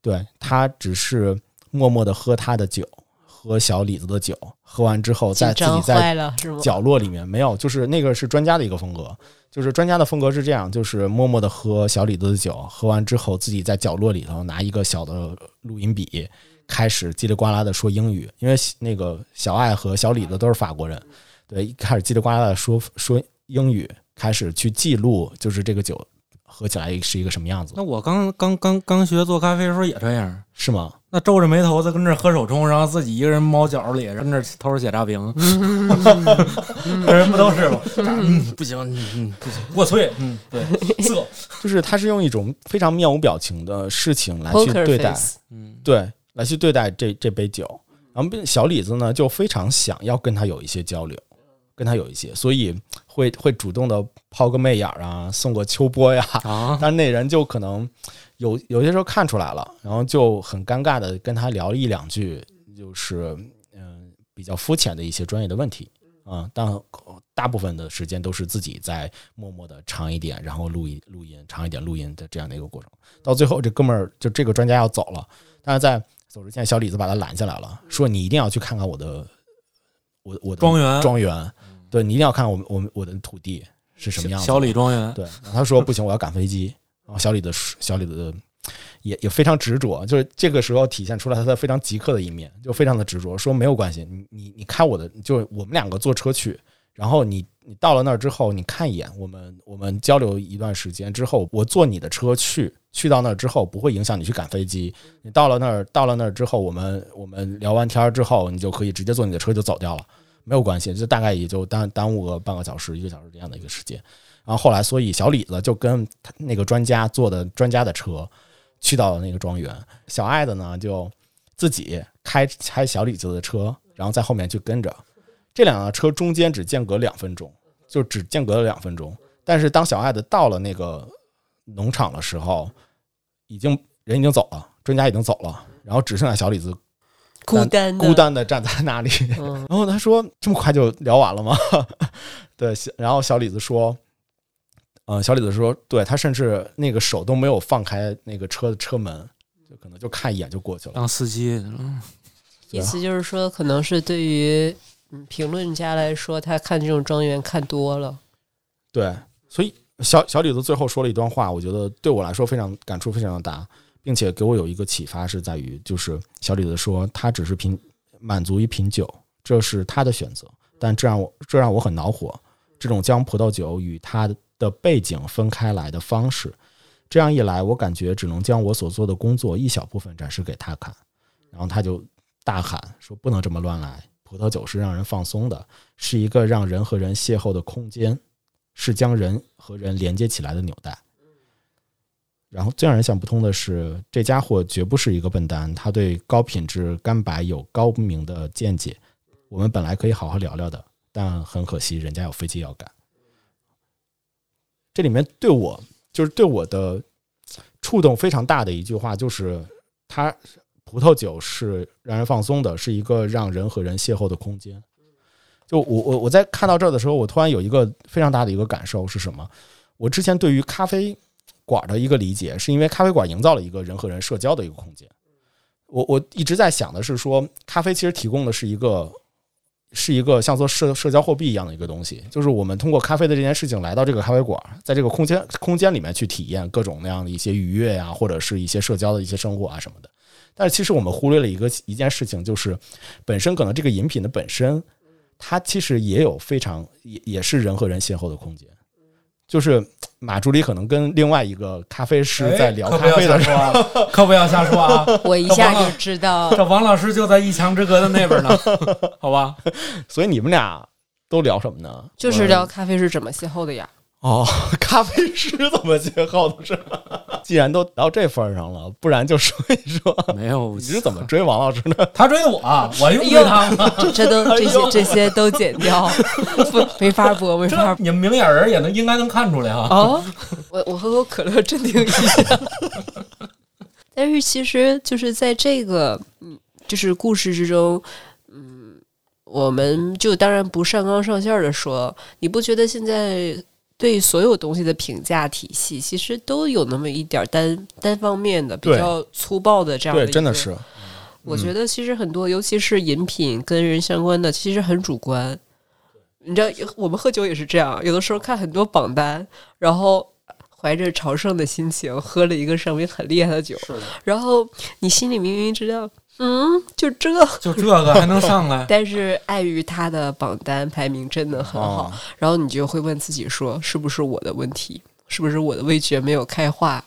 对他只是默默的喝他的酒，喝小李子的酒，喝完之后在自己在角落里面没有，就是那个是专家的一个风格，就是专家的风格是这样，就是默默的喝小李子的酒，喝完之后自己在角落里头拿一个小的录音笔，开始叽里呱啦的说英语，因为那个小爱和小李子都是法国人，对，一开始叽里呱啦的说说英语。开始去记录，就是这个酒喝起来是一个什么样子。那我刚刚刚刚学做咖啡的时候也这样，是吗？那皱着眉头在跟这喝手冲，然后自己一个人猫角里，跟那偷着写炸饼，(laughs) 人不都是吗？嗯，不行，嗯，不行，过脆，嗯，对，色，(laughs) 就是他是用一种非常面无表情的事情来去对待，嗯，对，来去对待这这杯酒。然后小李子呢，就非常想要跟他有一些交流。跟他有一些，所以会会主动的抛个媚眼儿啊，送个秋波呀，啊，(laughs) 但那人就可能有有些时候看出来了，然后就很尴尬的跟他聊一两句，就是嗯比较肤浅的一些专业的问题啊，但大部分的时间都是自己在默默的长一点，然后录音录音长一点录音的这样的一个过程。到最后，这哥们儿就这个专家要走了，但是在走之前，小李子把他拦下来了，说你一定要去看看我的我我的庄园。庄园，对你一定要看看我们我们我的土地是什么样子的。小李庄园，对，他说不行，我要赶飞机。然后小李的小李的也也非常执着，就是这个时候体现出来他的非常极客的一面，就非常的执着，说没有关系，你你你开我的，就我们两个坐车去，然后你你到了那儿之后，你看一眼，我们我们交流一段时间之后，我坐你的车去，去到那儿之后不会影响你去赶飞机。你到了那儿，到了那儿之后，我们我们聊完天儿之后，你就可以直接坐你的车就走掉了，没有关系，就大概也就耽耽误个半个小时、一个小时这样的一个时间。然后后来，所以小李子就跟他那个专家坐的专家的车，去到了那个庄园。小爱的呢，就自己开开小李子的车，然后在后面去跟着。这两辆车中间只间隔两分钟，就只间隔了两分钟。但是当小爱的到了那个农场的时候，已经人已经走了，专家已经走了，然后只剩下小李子孤单孤单的站在那里。嗯然后他说：“这么快就聊完了吗？” (laughs) 对，然后小李子说：“嗯，小李子说，对他甚至那个手都没有放开那个车的车门，就可能就看一眼就过去了。当司机，嗯意思就是说，可能是对于嗯评论家来说，他看这种庄园看多了。对，所以小小李子最后说了一段话，我觉得对我来说非常感触非常的大，并且给我有一个启发，是在于就是小李子说他只是品满足于品酒，这是他的选择，但这让我这让我很恼火，这种将葡萄酒与他的背景分开来的方式，这样一来，我感觉只能将我所做的工作一小部分展示给他看，然后他就大喊说不能这么乱来，葡萄酒是让人放松的，是一个让人和人邂逅的空间。是将人和人连接起来的纽带。然后最让人想不通的是，这家伙绝不是一个笨蛋，他对高品质干白有高明的见解。我们本来可以好好聊聊的，但很可惜，人家有飞机要赶。这里面对我就是对我的触动非常大的一句话，就是他葡萄酒是让人放松的，是一个让人和人邂逅的空间。就我我我在看到这儿的时候，我突然有一个非常大的一个感受是什么？我之前对于咖啡馆的一个理解，是因为咖啡馆营造了一个人和人社交的一个空间。我我一直在想的是说，咖啡其实提供的是一个是一个像做社社交货币一样的一个东西，就是我们通过咖啡的这件事情来到这个咖啡馆，在这个空间空间里面去体验各种那样的一些愉悦呀、或者是一些社交的一些生活啊什么的。但是其实我们忽略了一个一件事情，就是本身可能这个饮品的本身，它其实也有非常也也是人和人邂逅的空间。就是马助理可能跟另外一个咖啡师在聊咖啡的时候，候，可不要瞎说啊！(laughs) 我一下就知道，这王老师就在一墙之隔的那边呢，好吧？(laughs) 所以你们俩都聊什么呢？就是聊咖啡是怎么邂逅的呀。哦，(laughs) 咖啡师怎么接号的是吧？(laughs) 既然都到这份儿上了，不然就说一说 (laughs) 没有，你是怎么追王老师的？他追的我，我用追他吗？这这都这些这些都剪掉，不没法播，没法这你们明眼人也能应该能看出来啊。哦，我我喝口可乐镇定一下。但是其实就是在这个嗯，就是故事之中，嗯，我们就当然不上纲上线的说，你不觉得现在对所有东西的评价体系，其实都有那么一点单单方面的、比较粗暴的这样的对，一个真的是，我觉得其实很多，尤其是饮品跟人相关的，其实很主观。你知道，我们喝酒也是这样，有的时候看很多榜单，然后怀着朝圣的心情喝了一个上面很厉害的酒，的，然后你心里明明知道，嗯，就这，就这个还能上来？(laughs) 但是碍于他的榜单排名真的很好，哦然后你就会问自己说，是不是我的问题？是不是我的味觉没有开化？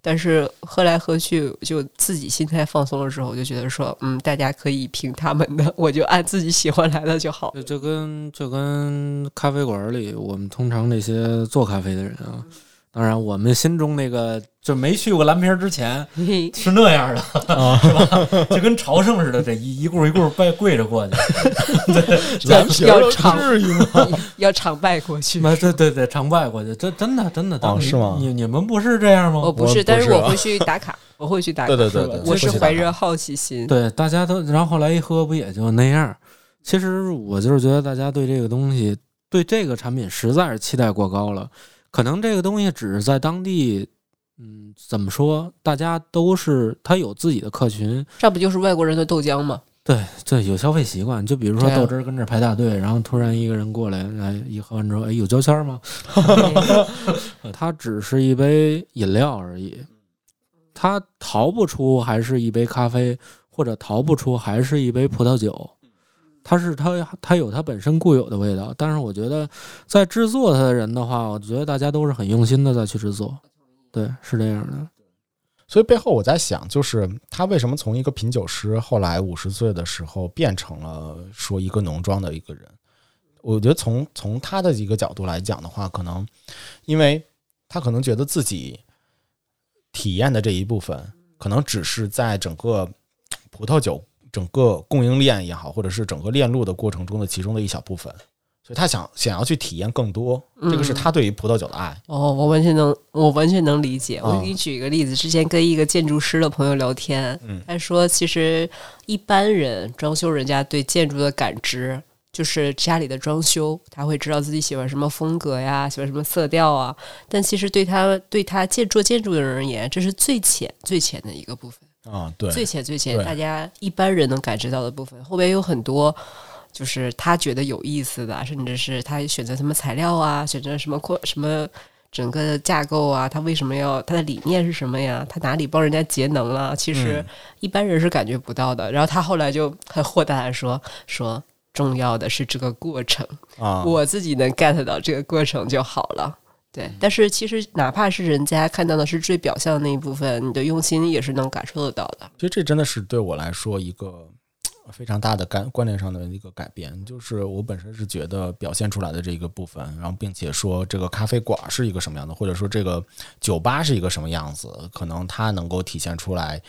但是喝来喝去，就自己心态放松了之后，我就觉得说，嗯，大家可以凭他们的，我就按自己喜欢来的就好。就就跟就跟咖啡馆里，我们通常那些做咖啡的人啊，当然，我们心中那个就没去过蓝瓶之前是那样的，是吧？就跟朝圣似的，这一一步一步拜跪着过去。(laughs) 要要常至于吗？(laughs) 要长拜过去。对对对，长拜过去，这真的真的。哦，是吗？你你们不是这样吗？我不是，但是我会去打卡，(laughs) 我会去打卡。对对对对，我是怀着好奇心。对，大家都，然后后来一喝，不也就那样？其实我就是觉得，大家对这个东西，对这个产品实在是期待过高了。可能这个东西只是在当地，嗯，怎么说？大家都是他有自己的客群，这不就是外国人的豆浆吗？对对，有消费习惯。就比如说豆汁儿跟这排大队，然后突然一个人过来，哎，一喝完之后，哎，有胶签吗？(laughs) 它只是一杯饮料而已，它逃不出还是一杯咖啡，或者逃不出还是一杯葡萄酒。它是它它有它本身固有的味道，但是我觉得在制作它的人的话，我觉得大家都是很用心的在去制作，对，是这样的。所以背后我在想，就是他为什么从一个品酒师，后来五十岁的时候变成了说一个农庄的一个人？我觉得从从他的一个角度来讲的话，可能因为他可能觉得自己体验的这一部分，可能只是在整个葡萄酒。整个供应链也好，或者是整个链路的过程中的其中的一小部分，所以他想想要去体验更多，这个是他对于葡萄酒的爱。哦，我完全能，我完全能理解。我给你举一个例子，之前跟一个建筑师的朋友聊天，他说，其实一般人装修人家对建筑的感知，就是家里的装修，他会知道自己喜欢什么风格呀，喜欢什么色调啊。但其实对他对他建做建筑的人而言，这是最浅最浅的一个部分。啊，对，最浅最浅，大家一般人能感知到的部分，后边有很多，就是他觉得有意思的，甚至是他选择什么材料啊，选择什么扩什么整个架构啊，他为什么要他的理念是什么呀？他哪里帮人家节能了？其实一般人是感觉不到的。然后他后来就很豁达的说说，重要的是这个过程啊，(laughs) 我自己能 get 到这个过程就好了。对，但是其实哪怕是人家看到的是最表象的那一部分，你的用心也是能感受得到的。其实这真的是对我来说一个非常大的感观念上的一个改变，就是我本身是觉得表现出来的这个部分，然后并且说这个咖啡馆是一个什么样的，或者说这个酒吧是一个什么样子，可能它能够体现出来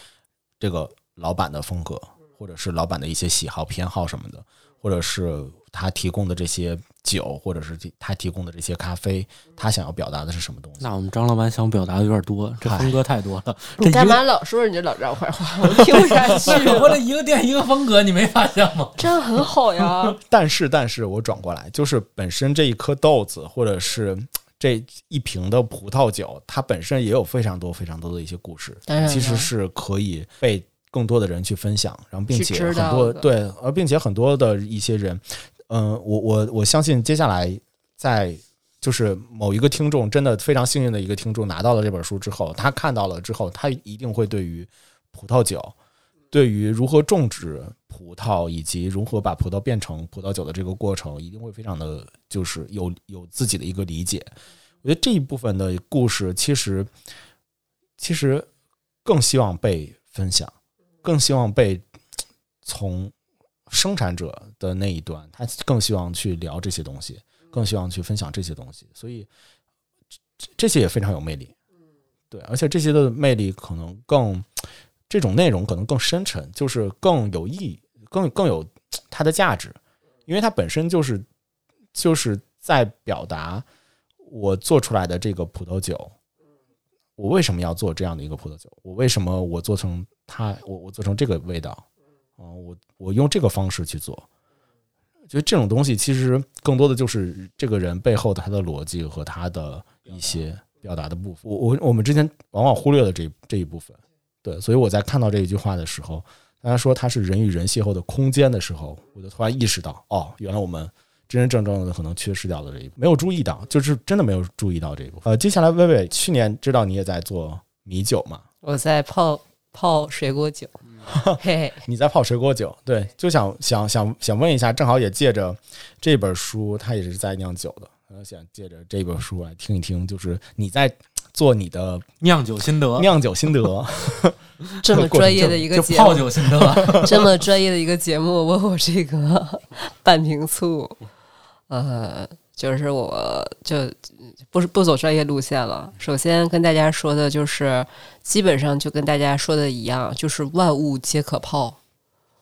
这个老板的风格，或者是老板的一些喜好偏好什么的，或者是他提供的这些。酒，或者是他提供的这些咖啡，他想要表达的是什么东西？那我们张老板想表达的有点多，这风格太多了。(laughs) 你干嘛老说人家老张坏话？我 (laughs) 听不下去。我这一个店一个风格，你没发现吗？(laughs) 这样很好呀。但是，但是我转过来，就是本身这一颗豆子，或者是这一瓶的葡萄酒，它本身也有非常多、非常多的一些故事，其实是可以被更多的人去分享，然后并且很多对，而并且很多的一些人。嗯，我我我相信接下来在就是某一个听众真的非常幸运的一个听众拿到了这本书之后，他看到了之后，他一定会对于葡萄酒，对于如何种植葡萄以及如何把葡萄变成葡萄酒的这个过程，一定会非常的就是有有自己的一个理解。我觉得这一部分的故事其实其实更希望被分享，更希望被从。生产者的那一端，他更希望去聊这些东西，更希望去分享这些东西，所以这些也非常有魅力。对，而且这些的魅力可能更，这种内容可能更深沉，就是更有意义，更更有它的价值，因为它本身就是就是在表达我做出来的这个葡萄酒，我为什么要做这样的一个葡萄酒，我为什么我做成它，我我做成这个味道。啊，我我用这个方式去做，觉得这种东西其实更多的就是这个人背后的他的逻辑和他的一些表达的部分。我我我们之前往往忽略了这这一部分，对，所以我在看到这一句话的时候，大家说它是人与人邂逅的空间的时候，我就突然意识到，哦，原来我们真真正正的可能缺失掉的这一没有注意到，就是真的没有注意到这一部分。呃，接下来薇薇，去年知道你也在做米酒嘛？我在泡泡水果酒。(laughs) (laughs) 嘿，你在泡水果酒，对，就想想想想问一下，正好也借着这本书，他也是在酿酒的，想借着这本书来听一听，就是你在做你的酿酒心得，酿酒心得，(laughs) 这么专业的一个节目，泡酒心得，这么专业的一个节目，问我这个半瓶醋，呃，就是我就不是不走专业路线了。首先跟大家说的就是，基本上就跟大家说的一样，就是万物皆可泡。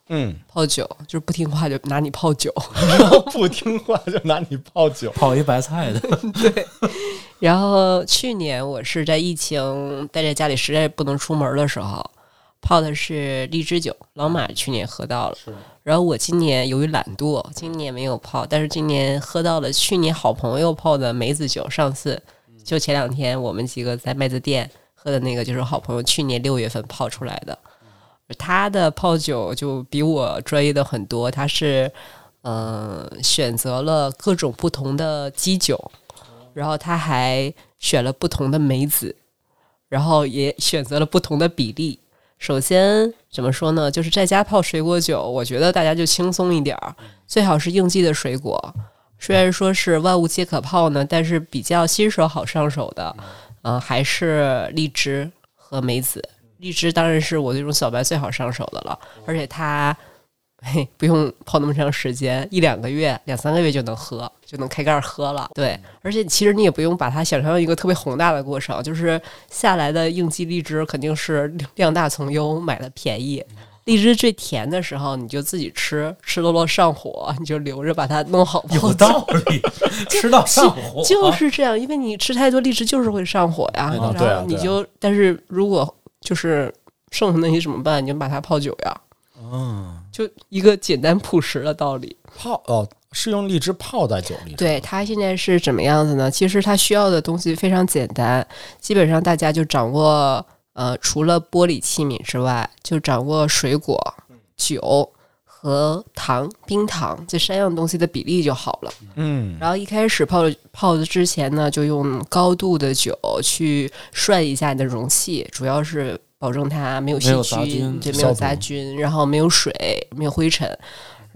嗯，泡酒就是不听话就拿你泡酒，(laughs) 不听话就拿你泡酒，(laughs) 泡一白菜的。(laughs) 对。然后去年我是在疫情待在家里实在不能出门的时候，泡的是荔枝酒，老马去年喝到了。然后我今年由于懒惰，今年没有泡，但是今年喝到了去年好朋友泡的梅子酒。上次就前两天我们几个在麦子店喝的那个，就是好朋友去年六月份泡出来的。他的泡酒就比我专业的很多，他是嗯选择了各种不同的基酒，然后他还选了不同的梅子，然后也选择了不同的比例。首先怎么说呢？就是在家泡水果酒，我觉得大家就轻松一点儿，最好是应季的水果。虽然说是万物皆可泡呢，但是比较新手好上手的，嗯，还是荔枝和梅子。荔枝当然是我这种小白最好上手的了，而且它嘿不用泡那么长时间，一两个月、两三个月就能喝，就能开盖喝了。对，而且其实你也不用把它想象一个特别宏大的过程，就是下来的应季荔枝肯定是量大从优，买的便宜。荔枝最甜的时候，你就自己吃，吃多了上火，你就留着把它弄好。有道理，(laughs) 吃到上火就是这样，因为你吃太多荔枝就是会上火呀。然后你就，但是如果就是剩下那些怎么办？你就把它泡酒呀。嗯，就一个简单朴实的道理。泡哦，是用荔枝泡在酒里。对它现在是怎么样子呢？其实它需要的东西非常简单，基本上大家就掌握呃，除了玻璃器皿之外，就掌握水果、酒和糖、冰糖这三样东西的比例就好了。嗯，然后一开始泡泡的之前呢，就用高度的酒去涮一下你的容器，主要是。保证它没有细菌，对，没有杂菌，然后没有水，没有灰尘，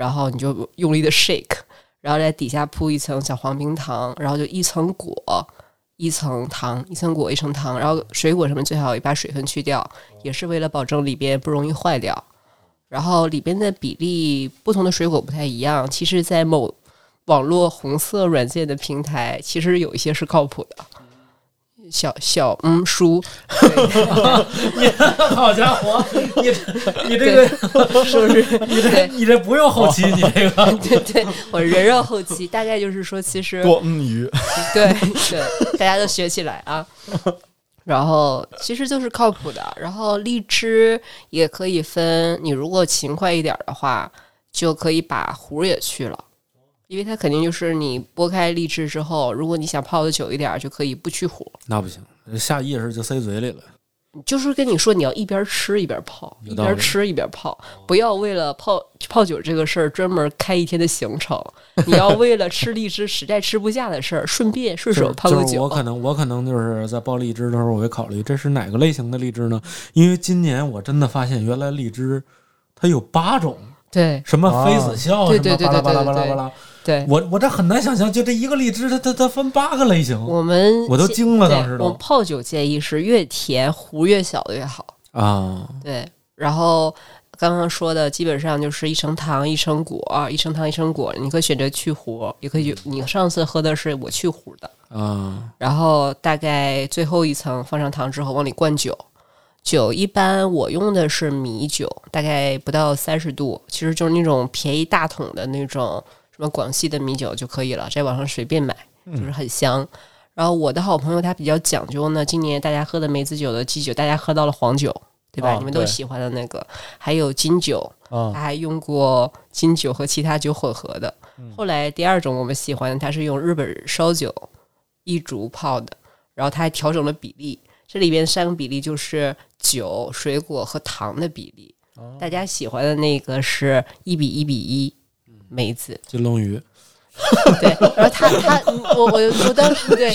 然后你就用力的 shake，然后在底下铺一层小黄冰糖，然后就一层果，一层糖，一层果，一层糖，然后水果什么最好也把水分去掉，也是为了保证里边不容易坏掉。然后里边的比例，不同的水果不太一样。其实，在某网络红色软件的平台，其实有一些是靠谱的。小小嗯叔，(laughs) 你 (laughs) 好家伙，你你这个是不是？(laughs) 你这你这不用后期，你这个对对，我人肉后期，大概就是说，其实多嗯鱼，对对，大家都学起来啊。然后其实就是靠谱的。然后荔枝也可以分，你如果勤快一点的话，就可以把核也去了。因为它肯定就是你剥开荔枝之后，如果你想泡的久一点，就可以不去火。那不行，下意识就塞嘴里了。就是跟你说，你要一边吃一边泡，一边吃一边泡，不要为了泡泡酒这个事儿专门开一天的行程。(laughs) 你要为了吃荔枝实在吃不下的事儿，顺便顺手 (laughs) 泡个酒。我可能我可能就是在剥荔枝的时候，我会考虑这是哪个类型的荔枝呢？因为今年我真的发现，原来荔枝它有八种。对，什么妃子笑，什么巴拉巴拉巴拉巴拉，对我我这很难想象，就这一个荔枝，它它它分八个类型，我们我都惊了，当时都。我泡酒建议是越甜壶越小的越好啊。对，然后刚刚说的基本上就是一层糖一层果，一层糖一层果，你可以选择去核，也可以。你上次喝的是我去核的啊，然后大概最后一层放上糖之后往里灌酒。酒一般我用的是米酒，大概不到三十度，其实就是那种便宜大桶的那种什么广西的米酒就可以了，在网上随便买，就是很香。然后我的好朋友他比较讲究呢，今年大家喝的梅子酒的基酒，大家喝到了黄酒，对吧？你们都喜欢的那个，还有金酒，他还用过金酒和其他酒混合的。后来第二种我们喜欢，他是用日本烧酒一煮泡的，然后他还调整了比例。这里边三个比例就是酒、水果和糖的比例。大家喜欢的那个是一比一比一，梅子、金龙鱼。(laughs) 对，然后他他我我我当时对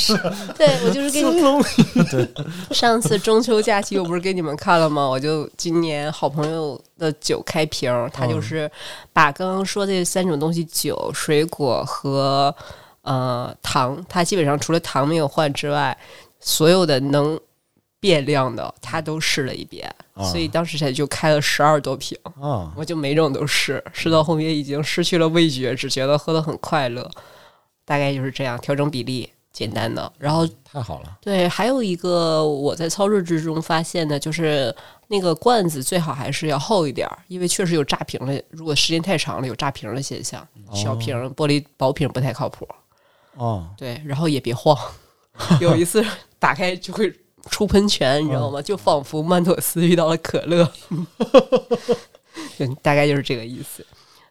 对我就是给你 (laughs) 对上次中秋假期我不是给你们看了吗？我就今年好朋友的酒开瓶，他就是把刚刚说这三种东西酒、水果和呃糖，他基本上除了糖没有换之外，所有的能。变量的，他都试了一遍，所以当时才就开了十二多瓶我就每种都试，试到后面已经失去了味觉，只觉得喝的很快乐。大概就是这样，调整比例，简单的。然后太好了，对，还有一个我在操作之中发现的，就是那个罐子最好还是要厚一点儿，因为确实有炸瓶的，如果时间太长了有炸瓶的现象。小瓶、玻璃薄瓶不太靠谱。哦，对，然后也别晃，(laughs) 有一次打开就会出喷泉，你知道吗？就仿佛曼妥思遇到了可乐，就 (laughs) 大概就是这个意思。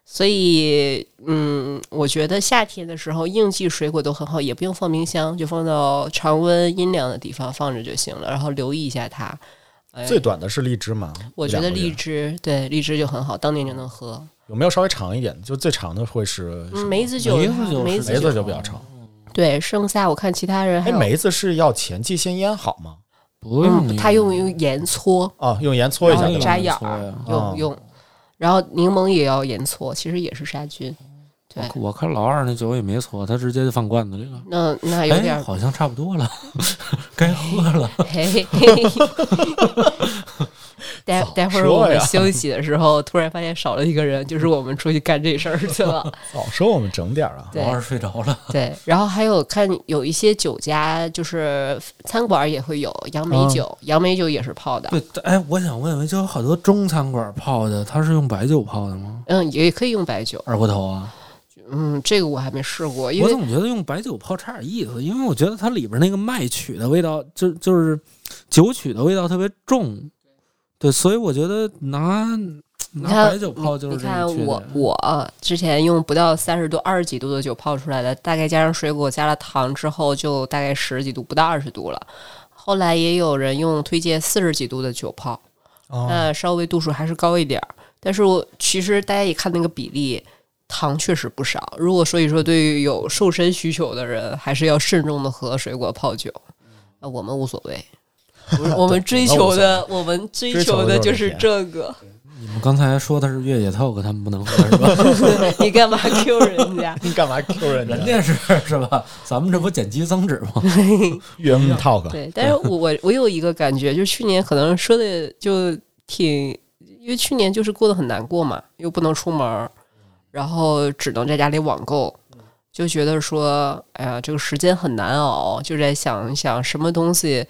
所以，嗯，我觉得夏天的时候应季水果都很好，也不用放冰箱，就放到常温阴凉的地方放着就行了。然后留意一下它。哎最短的是荔枝嘛？我觉得荔枝对荔枝就很好，当年就能喝。有没有稍微长一点？就最长的会是嗯梅子酒，梅子酒梅子梅子就比较长。对，剩下我看其他人还哎，有，梅子是要前期先腌好吗？不用嗯，他用用盐搓，哦，用盐搓一下然后对吧扎眼儿用用，然后柠檬也要盐搓，其实也是杀菌。对，我看老二那酒也没搓，他直接就放罐子里了。那那有点哎，好像差不多了，(laughs) 该喝了。嘿嘿嘿。待待会儿我们休息的时候，突然发现少了一个人，就是我们出去干这事儿去了。(laughs) 早说我们整点儿啊！王老二睡着了，对，然后还有看有一些酒家，就是餐馆也会有杨梅酒，杨梅酒也是泡的。对，哎，我想问问，就有好多中餐馆泡的，它是用白酒泡的吗？嗯，也可以用白酒。二锅头啊，嗯，这个我还没试过，因为我总觉得用白酒泡差点意思，因为我觉得它里边那个麦曲的味道，就就是酒曲的味道特别重。对，所以我觉得拿拿白酒泡就是你看我我之前用不到三十度、二十几度的酒泡出来的，大概加上水果加了糖之后，就大概十几度，不到二十度了。后来也有人用推荐四十几度的酒泡，哦，那稍微度数还是高一点儿。但是我其实大家一看那个比例，糖确实不少。如果所以说对于有瘦身需求的人，还是要慎重的喝水果泡酒。呃，我们无所谓，我们追求的，我们追追求求的就是这个。你们刚才说的是越野 talk，他们不能喝是吧？(laughs) 你干嘛 Q 人家？(laughs) 你干嘛 Q 人家人家是是吧？咱们这不减肌增脂吗？(laughs) 越野 talk？对，但是我我我有一个感觉，就是去年可能说的就挺，因为去年就是过得很难过嘛，又不能出门儿，然后只能在家里网购，就觉得说，哎呀，这个时间很难熬，就在想一想什么东西，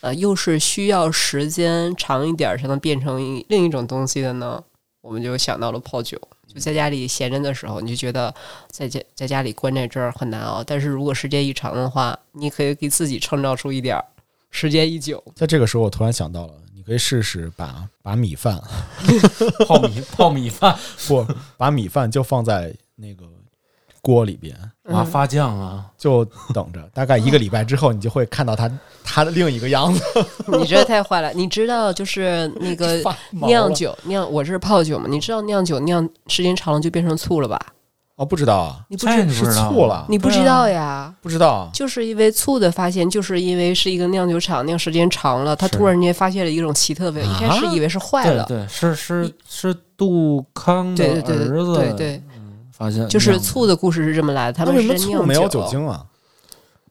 呃，又是需要时间长一点儿才能变成另一种东西的呢？我们就想到了泡酒。就在家里闲着的时候，你就觉得在家在家里关在这儿很难熬。但是如果时间一长的话，你可以给自己创造出一点儿时间一久。在这个时候，我突然想到了，你可以试试把把米饭泡米泡米饭不把米饭就放在那个锅里边，啊，发酱啊，就等着，大概一个礼拜之后，你就会看到它它的另一个样子。(laughs) 你这太坏了！你知道，就是那个 (laughs) 酿酒酿，我这是泡酒嘛？你知道酿酒酿时间长了就变成醋了吧？哦，不知道啊，你不知这你不知是道醋了，你不知道呀？不知道啊。就是因为醋的发现，就是因为是一个酿酒厂酿时间长了，他突然间发现了一种奇特味，一开始以为是坏了，对对，是是是杜康的对对对儿子对对，发现就是醋的故事是这么来的。为什么们是醋没有酒精啊？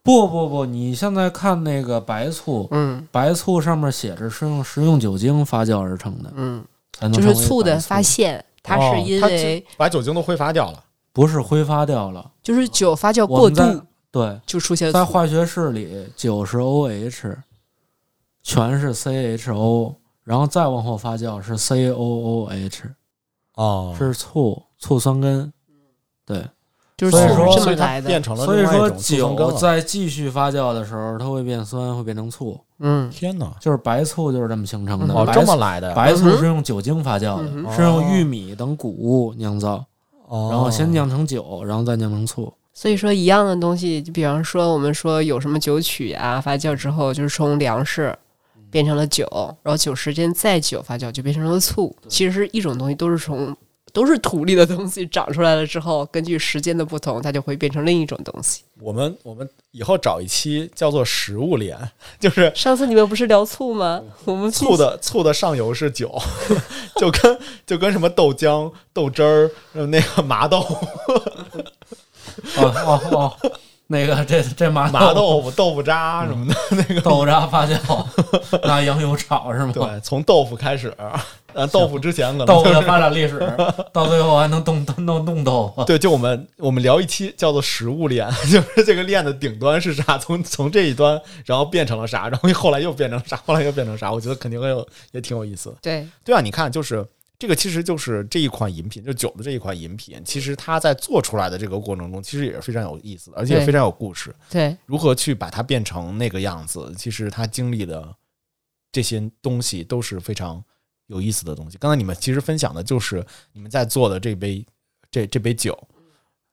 不不不，你现在看那个白醋，嗯白醋上面写着是用食用酒精发酵而成的，嗯，才能就是醋的发，现，它哦是因它为把酒精都挥发掉了。不是挥发掉了。就是酒发酵过度对，就出现醋。在化学式里，酒是 OH，全是 CHO，然后再往后发酵是 COOH，哦是醋醋酸根。对，就是所以说醋是这所以它么来的变。成了所以说另外一种醋酸根酒。在继续发酵的时候，它会变酸，会变成醋。嗯，天哪！就是白醋就是这么形成的。哦，这么来的？白醋是用酒精发酵的，嗯是用玉米等谷物酿造，哦然后先酿成酒，然后再酿成醋。所以说一样的东西，就比方说我们说有什么酒曲啊，发酵之后就是从粮食变成了酒，然后酒时间再久发酵就变成了醋。其实是一种东西，都是从都是土里的东西长出来了之后，根据时间的不同，它就会变成另一种东西。我们我们以后找一期叫做食物链，(laughs) 就是上次你们不是聊醋吗？(laughs) 我们醋的醋的上游是酒，(laughs) 就跟就跟什么豆浆、豆汁儿、呃那个麻豆、哦哦哦，那个这这麻麻豆腐、豆腐渣什么的，那个豆腐渣发酵，拿羊油炒是吗？对，从豆腐开始，啊，豆腐之前可能豆腐的发展历史，到最后还能动弄弄豆腐。对，就我们我们聊一期叫做食物链，(laughs) 就是这个链的顶端是啥，从从这一端，然后变成了啥，然后后来又变成啥，后来又变成啥，我觉得肯定会有，也挺有意思的。对对啊，你看，就是这个，其实就是这一款饮品，就酒的这一款饮品，其实它在做出来的这个过程中，其实也是非常有意思的，而且也非常有故事。对如何去把它变成那个样子，其实它经历的这些东西都是非常有意思的东西。刚才你们其实分享的就是你们在做的这杯这这杯酒，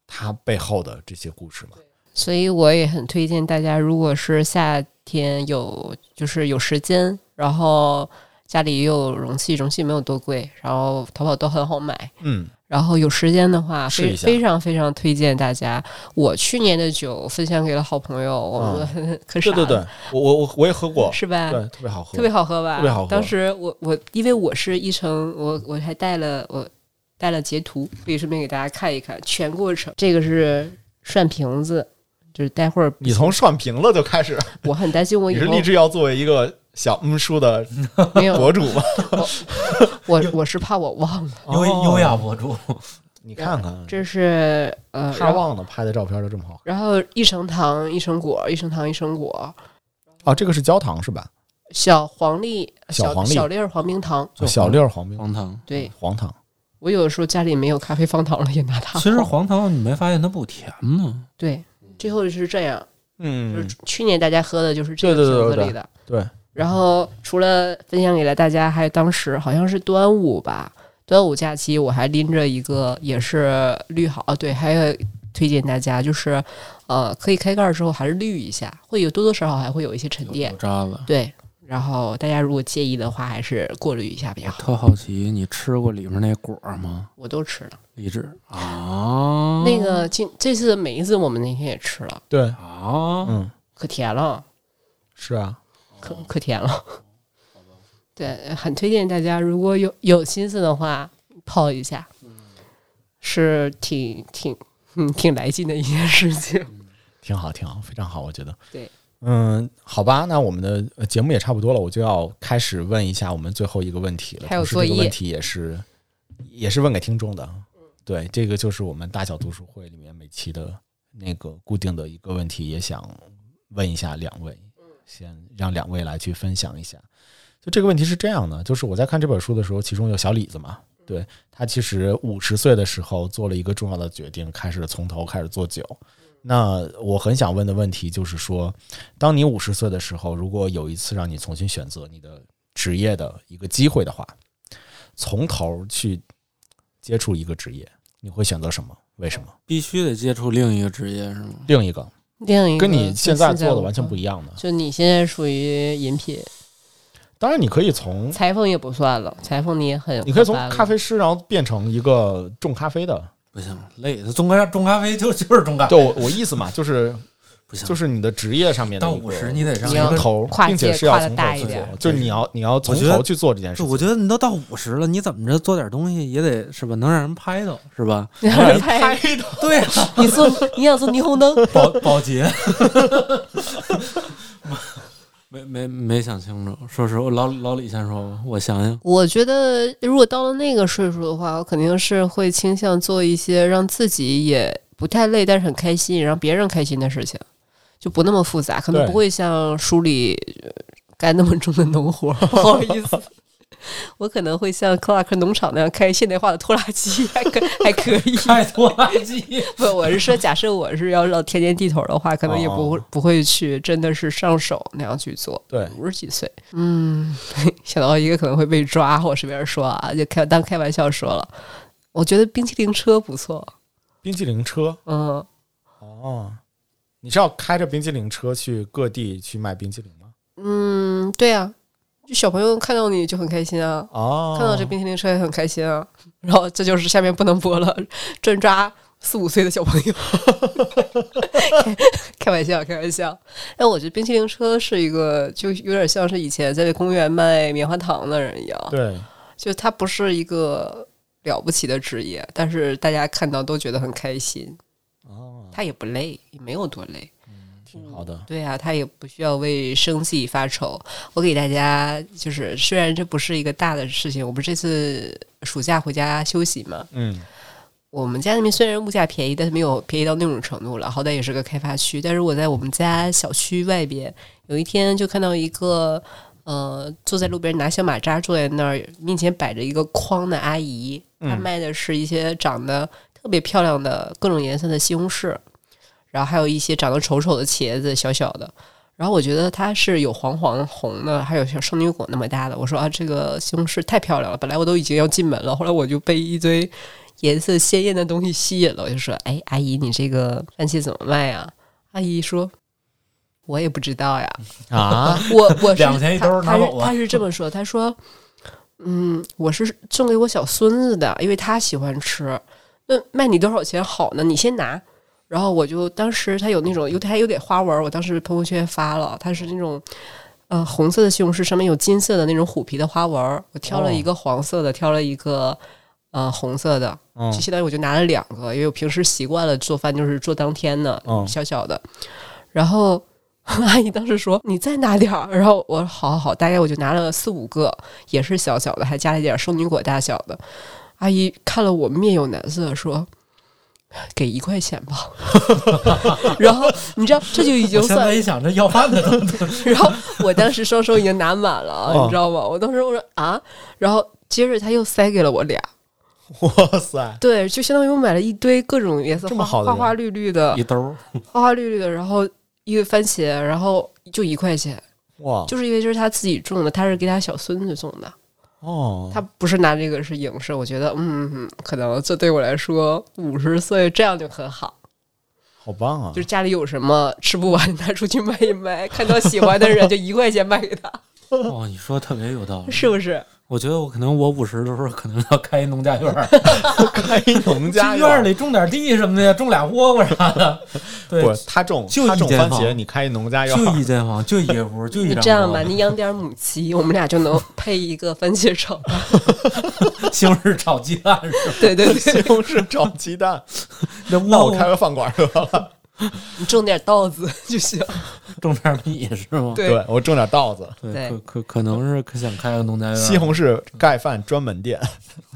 它背后的这些故事嘛。所以我也很推荐大家，如果是夏天有就是有时间，然后家里也有容器，容器没有多贵，然后淘宝都很好买。嗯，然后有时间的话，非非常非常推荐大家。我去年的酒分享给了好朋友，我们、(laughs) 可是对对对，我我我我也喝过，是吧？对，特别好喝，特别好喝吧？特别好喝当时我我因为我是一成，我我还带了我带了截图，可以顺便给大家看一看全过程。这个是涮瓶子，就是待会儿你从涮瓶子就开始，我很担心我以后你是立志要作为一个小嗯叔的博主吗？我我是怕我忘了，优优雅博主，你看看，这是呃，他忘了拍的照片都这么好然后一升糖一升果，一升糖一升果，哦，这个是焦糖是吧？小黄粒小黄粒小粒儿黄冰糖，就小粒儿黄冰黄糖。对黄糖，我有的时候家里没有咖啡方糖了，也拿它。其实黄糖你没发现它不甜吗？对，最后是这样，就嗯是去年大家喝的就是这个对对对对瓶子里的。对，然后除了分享给了大家，还有当时好像是端午吧，端午假期我还拎着一个也是滤好，啊对，还有推荐大家就是，呃，可以开盖儿之后还是滤一下，会有多多少少还会有一些沉淀，渣子。对。然后大家如果介意的话，还是过滤一下比较好。特好奇，你吃过里面那果儿吗？我都吃了，荔枝啊，那个今这次梅子我们那天也吃了，对，啊，嗯，可甜了。是啊，可可甜了。对，很推荐大家，如果有有心思的话，泡一下，是挺挺嗯挺来劲的一件事情。挺好，挺好，非常好，我觉得。对，嗯，好吧，那我们的呃节目也差不多了，我就要开始问一下我们最后一个问题了。还有同时这个作业问题也是也是问给听众的。对，这个就是我们大小读书会里面每期的那个固定的一个问题，也想问一下两位，先让两位来去分享一下。就这个问题是这样的，就是我在看这本书的时候，其中有小李子嘛，对他其实五十岁的时候做了一个重要的决定，开始从头开始做酒。那我很想问的问题就是说，当你五十岁的时候，如果有一次让你重新选择你的职业的一个机会的话，从头去接触一个职业，你会选择什么？为什么？必须得接触另一个职业是吗？另一个另一个跟你现在做的完全不一样的。就你现在属于饮品，当然，你可以从裁缝也不算了，裁缝你也很你可以从咖啡师，然后变成一个种咖啡的。不行，累的。种咖种咖啡就就是种咖啡，就我我意思嘛，就是不行，就是你的职业上面到五十你得让头，跨并且界跨得是要从头大一点去做，就是你要你要从头去做这件事情。我觉得你都到五十了，你怎么着做点东西也得是吧？能让人拍到是吧？(laughs) 让人拍到，对啊，你做你想做霓虹灯，(laughs) 保保洁，(laughs) 没没没想清楚。说实话，老老李先说吧，我想想。我觉得，如果到了那个岁数的话，我肯定是会倾向做一些让自己也不太累，但是很开心，让别人开心的事情，就不那么复杂，可能不会像书里呃干那么重的农活。(laughs) 不好意思，我可能会像克拉克农场那样开现代化的拖拉机，还可还可以。(laughs) 开拖拉机，不，我是说，假设我是要绕田间地头的话，可能也不会、哦不会去真的是上手那样去做。对五十几岁，嗯，(laughs) 想到一个可能会被抓，我随便说啊，就开当开玩笑说了。我觉得冰淇淋车不错，冰淇淋车嗯，哦，你是要开着冰淇淋车去各地去卖冰淇淋吗？嗯，对啊，就小朋友看到你就很开心啊，哦，看到这冰淇淋车也很开心啊。(laughs) 然后这就是下面不能播了，(laughs) 专抓四五岁的小朋友。(laughs) 开开玩笑，开玩笑。但我觉得冰淇淋车是一个，就有点像是以前在公园卖棉花糖的人一样，对，就它不是一个了不起的职业，但是大家看到都觉得很开心。哦，他也不累，也没有多累。挺好的。对啊，他也不需要为生计发愁。我给大家就是，虽然这不是一个大的事情，我不是这次暑假回家休息嘛，嗯我们家那边虽然物价便宜，但是没有便宜到那种程度了，好歹也是个开发区。但是我在我们家小区外边，有一天就看到一个呃坐在路边拿小马扎坐在那儿，面前摆着一个筐的阿姨，她嗯卖的是一些长得特别漂亮的各种颜色的西红柿，然后还有一些长得丑丑的茄子，小小的。然后我觉得它是有黄黄红的，还有像圣女果那么大的。我说啊，这个西红柿太漂亮了。本来我都已经要进门了，后来我就被一堆颜色鲜艳的东西吸引了。我就说，哎，阿姨，你这个番茄怎么卖啊？阿姨说，我也不知道呀。啊，(laughs) 我我是两钱一兜儿他拿走吧他是他是这么说，他说，嗯，我是送给我小孙子的，因为他喜欢吃。那卖你多少钱好呢？你先拿。然后我就当时他有那种有还有点花纹，我当时朋友圈发了，它是那种呃红色的西红柿，上面有金色的那种虎皮的花纹。我挑了一个黄色的，挑了一个呃红色的，嗯就相当于我就拿了两个，因为我平时习惯了做饭就是做当天的，嗯小小的。然后阿姨当时说：“你再拿点儿。”然后我说：“好好好。”大概我就拿了四五个，也是小小的，还加了一点圣女果大小的。阿姨看了我面有难色，说：“给一块钱吧。(laughs) ”然后你知道，这就已经我现算一想，这要饭然后我当时双手已经拿满了，哦你知道吗？我当时我说啊，然后接着他又塞给了我俩，(laughs) 哇塞，对，就相当于我买了一堆各种颜色，花这么好的花花绿绿的一，兜，(laughs) 花花绿绿的，然后一个番茄，然后就一块钱，哇，就是因为这是他自己种的，他是给他小孙子种的，哦，他不是拿这个是影视，我觉得嗯，嗯可能这对我来说五十岁这样就很好，好棒啊就！是家里有什么吃不完拿出去卖一卖，看到喜欢的人 (laughs) 就一块钱卖给他，哦，你说的特别有道理。是不是？我觉得我可能我五十的时候可能要开一农家院 (laughs) 开一农家去院儿里种点地什么的，种俩倭瓜啥的。(laughs) 对，他种就他种一间房番茄，你开一农家院就，一间房，就一屋，就一张你这样吧，你养点母鸡，我们俩就能 (laughs) 配一个番茄炒蛋。西红柿炒鸡蛋是吧？对对西，红柿炒鸡蛋。那那我开个饭馆得了，(laughs) 你种点稻子就行。(laughs) 种点米是吗？对对我种点稻子。对对，可可可能是可想开个农家院。西红柿盖饭专门店，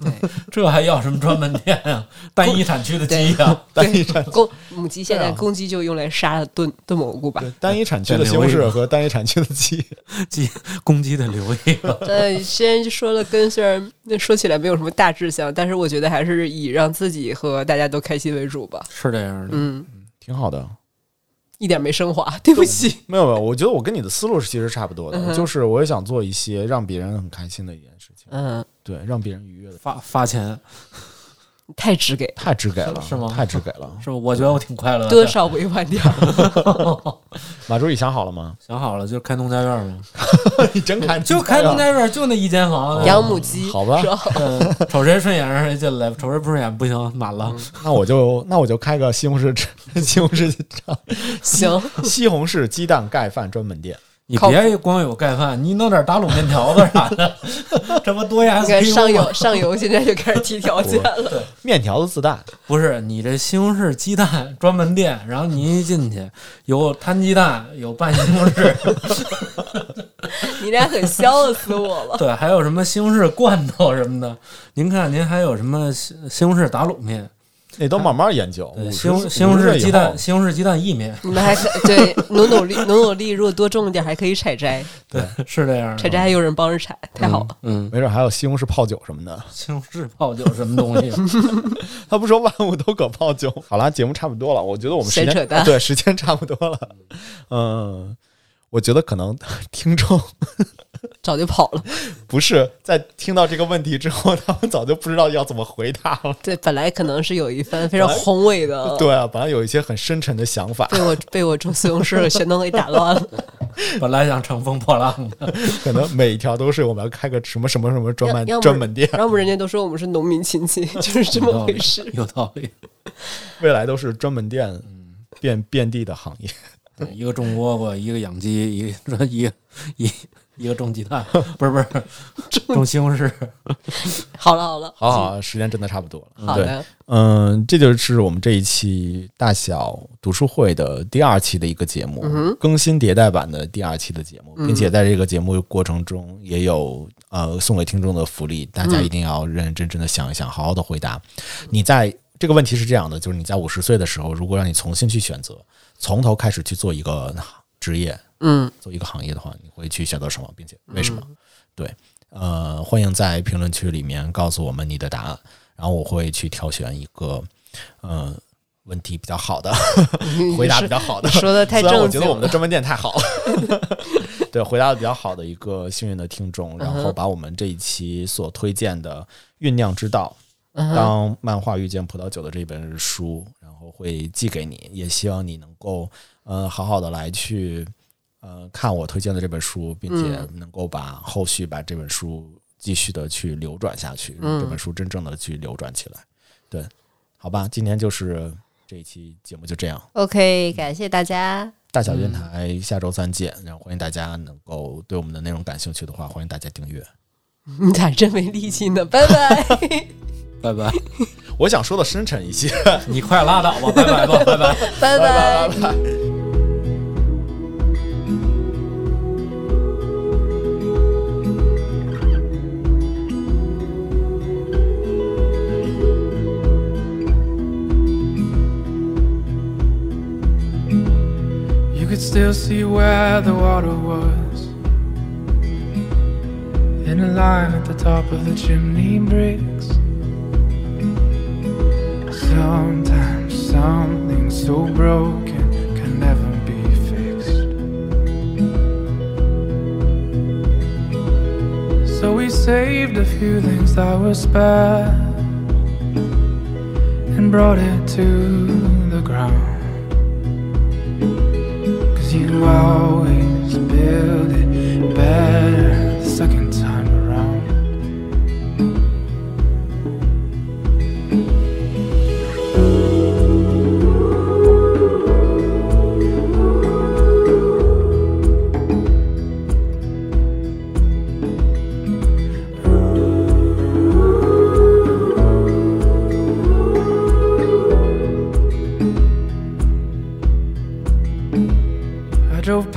对 (laughs) 这还要什么专门店啊？单一产区的鸡啊、单一产公母鸡现在公鸡就用来杀炖炖蘑菇吧对。单一产区的西红柿和单一产区的鸡，鸡公鸡的留一个。呃，虽然说了跟虽然那说起来没有什么大志向，但是我觉得还是以让自己和大家都开心为主吧。是这样的，嗯，挺好的。一点没升华，对不起。没有没有，我觉得我跟你的思路是其实差不多的，嗯就是我也想做一些让别人很开心的一件事情，嗯，对，让别人愉悦的，发发钱太直给，太直给了，是吗太直给了。(laughs) 是吧？我觉得我挺快乐的。多少委婉点儿。(laughs) 马助理想好了吗？想好了，就开农家院嘛，(laughs) 你真开就开农家院，就那一间房。养母鸡，好吧？嗯瞅谁顺眼让谁进来，瞅谁不顺眼不行，满了。那我就那我就开个西红柿西红柿行，西红柿鸡蛋盖饭专门店。你别光有盖饭，你弄点打卤面条子啥的，这不多呀你看上游上游现在就开始提条件了。面条子自带，不是你这西红柿鸡蛋专门店，然后你一进去有摊鸡蛋，有拌西红柿，你俩可笑死我了。(laughs) 对，还有什么西红柿罐头什么的。您看，您还有什么西西红柿打卤面？那都慢慢研究。对，50西红西红柿鸡蛋，，西红柿鸡蛋意面，你们还可对 (laughs) 努努力努努力，如果多种一点，还可以采摘，对，是这样。采摘还有人帮着采，太好了。嗯，没准还有西红柿泡酒什么的。西红柿泡酒什么东西？(laughs) 他不说万物都可泡酒。好了，节目差不多了，我觉得我们时间闲扯淡对时间差不多了。嗯，我觉得可能 (laughs) 听众 (laughs) 早就跑了。(laughs) 不是在听到这个问题之后，他们早就不知道要怎么回答了。对，本来可能是有一番非常宏伟的，对啊，本来有一些很深沉的想法，被我被我种西红柿全都给打乱了。本来想乘风破浪的，可能每一条都是我们要开个什么什么什么专门要要不专门店，要不人家都说我们是农民亲戚，就是这么回事。有道理。未来都是专门店遍遍地的行业。对一个种倭瓜，一个养鸡，一个 (laughs) 一个一一个种鸡蛋，不是不是种西红柿。(laughs) 好了好了，好好，时间真的差不多了。好的，嗯，这就是我们这一期大小读书会的第二期的一个节目，更新迭代版的第二期的节目，并且在这个节目过程中也有呃送给听众的福利，大家一定要认认真真的想一想，好好的回答。你在这个问题是这样的，就是你在五十岁的时候，如果让你重新去选择，从头开始去做一个职业，嗯。做一个行业的话，你会去选择什么，并且为什么？对，呃，欢迎在评论区里面告诉我们你的答案，然后我会去挑选一个，呃，问题比较好的，(laughs) 回答比较好的。说的 (laughs) 太虽然我正经了，觉得我们的专门店太好。了，(laughs) 对，回答的比较好的一个幸运的听众，然后把我们这一期所推荐的《酝酿之道》当漫画遇见葡萄酒的这本书，然后会寄给你，也希望你能够呃好好的来去呃看我推荐的这本书，并且能够把后续把这本书继续的去流转下去，让这本书真正的去流转起来。对，好吧，今天就是这一期节目就这样。OK，感谢大家，大小电台下周三见，然后欢迎大家能够对我们的内容感兴趣的话，欢迎大家订阅。(laughs) 你咋真没力气呢？拜拜。(laughs) 拜拜，我想说的深沉一些，你快拉倒吧，拜拜吧，拜拜。拜拜。拜拜。You could still see where the water was In a line at the top of the chimney bricks Sometimes something so broken can never be fixed. So we saved a few things that were spare And brought it to the ground. Cause you always build it better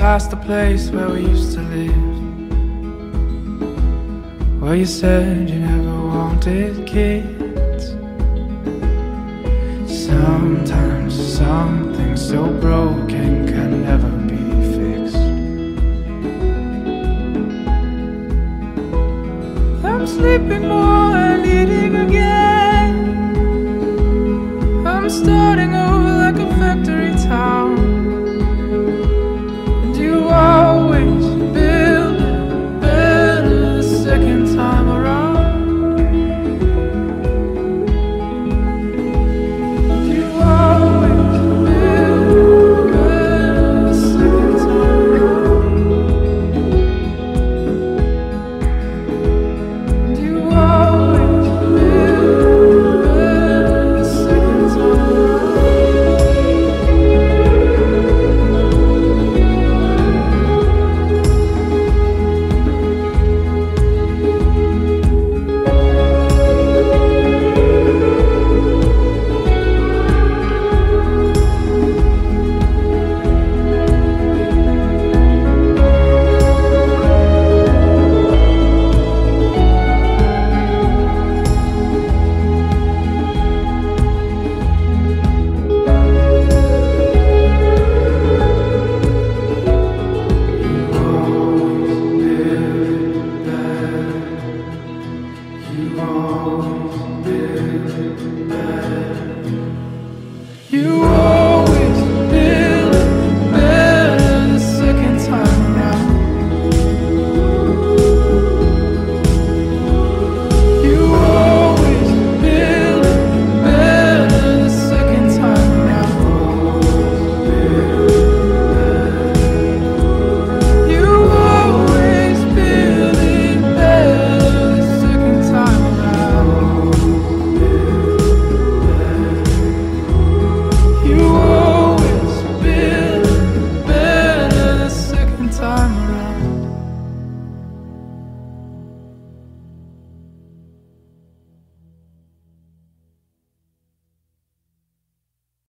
past the place where we used to live. Where you said you never wanted kids. Sometimes something so broken can never be fixed. I'm sleeping more and eating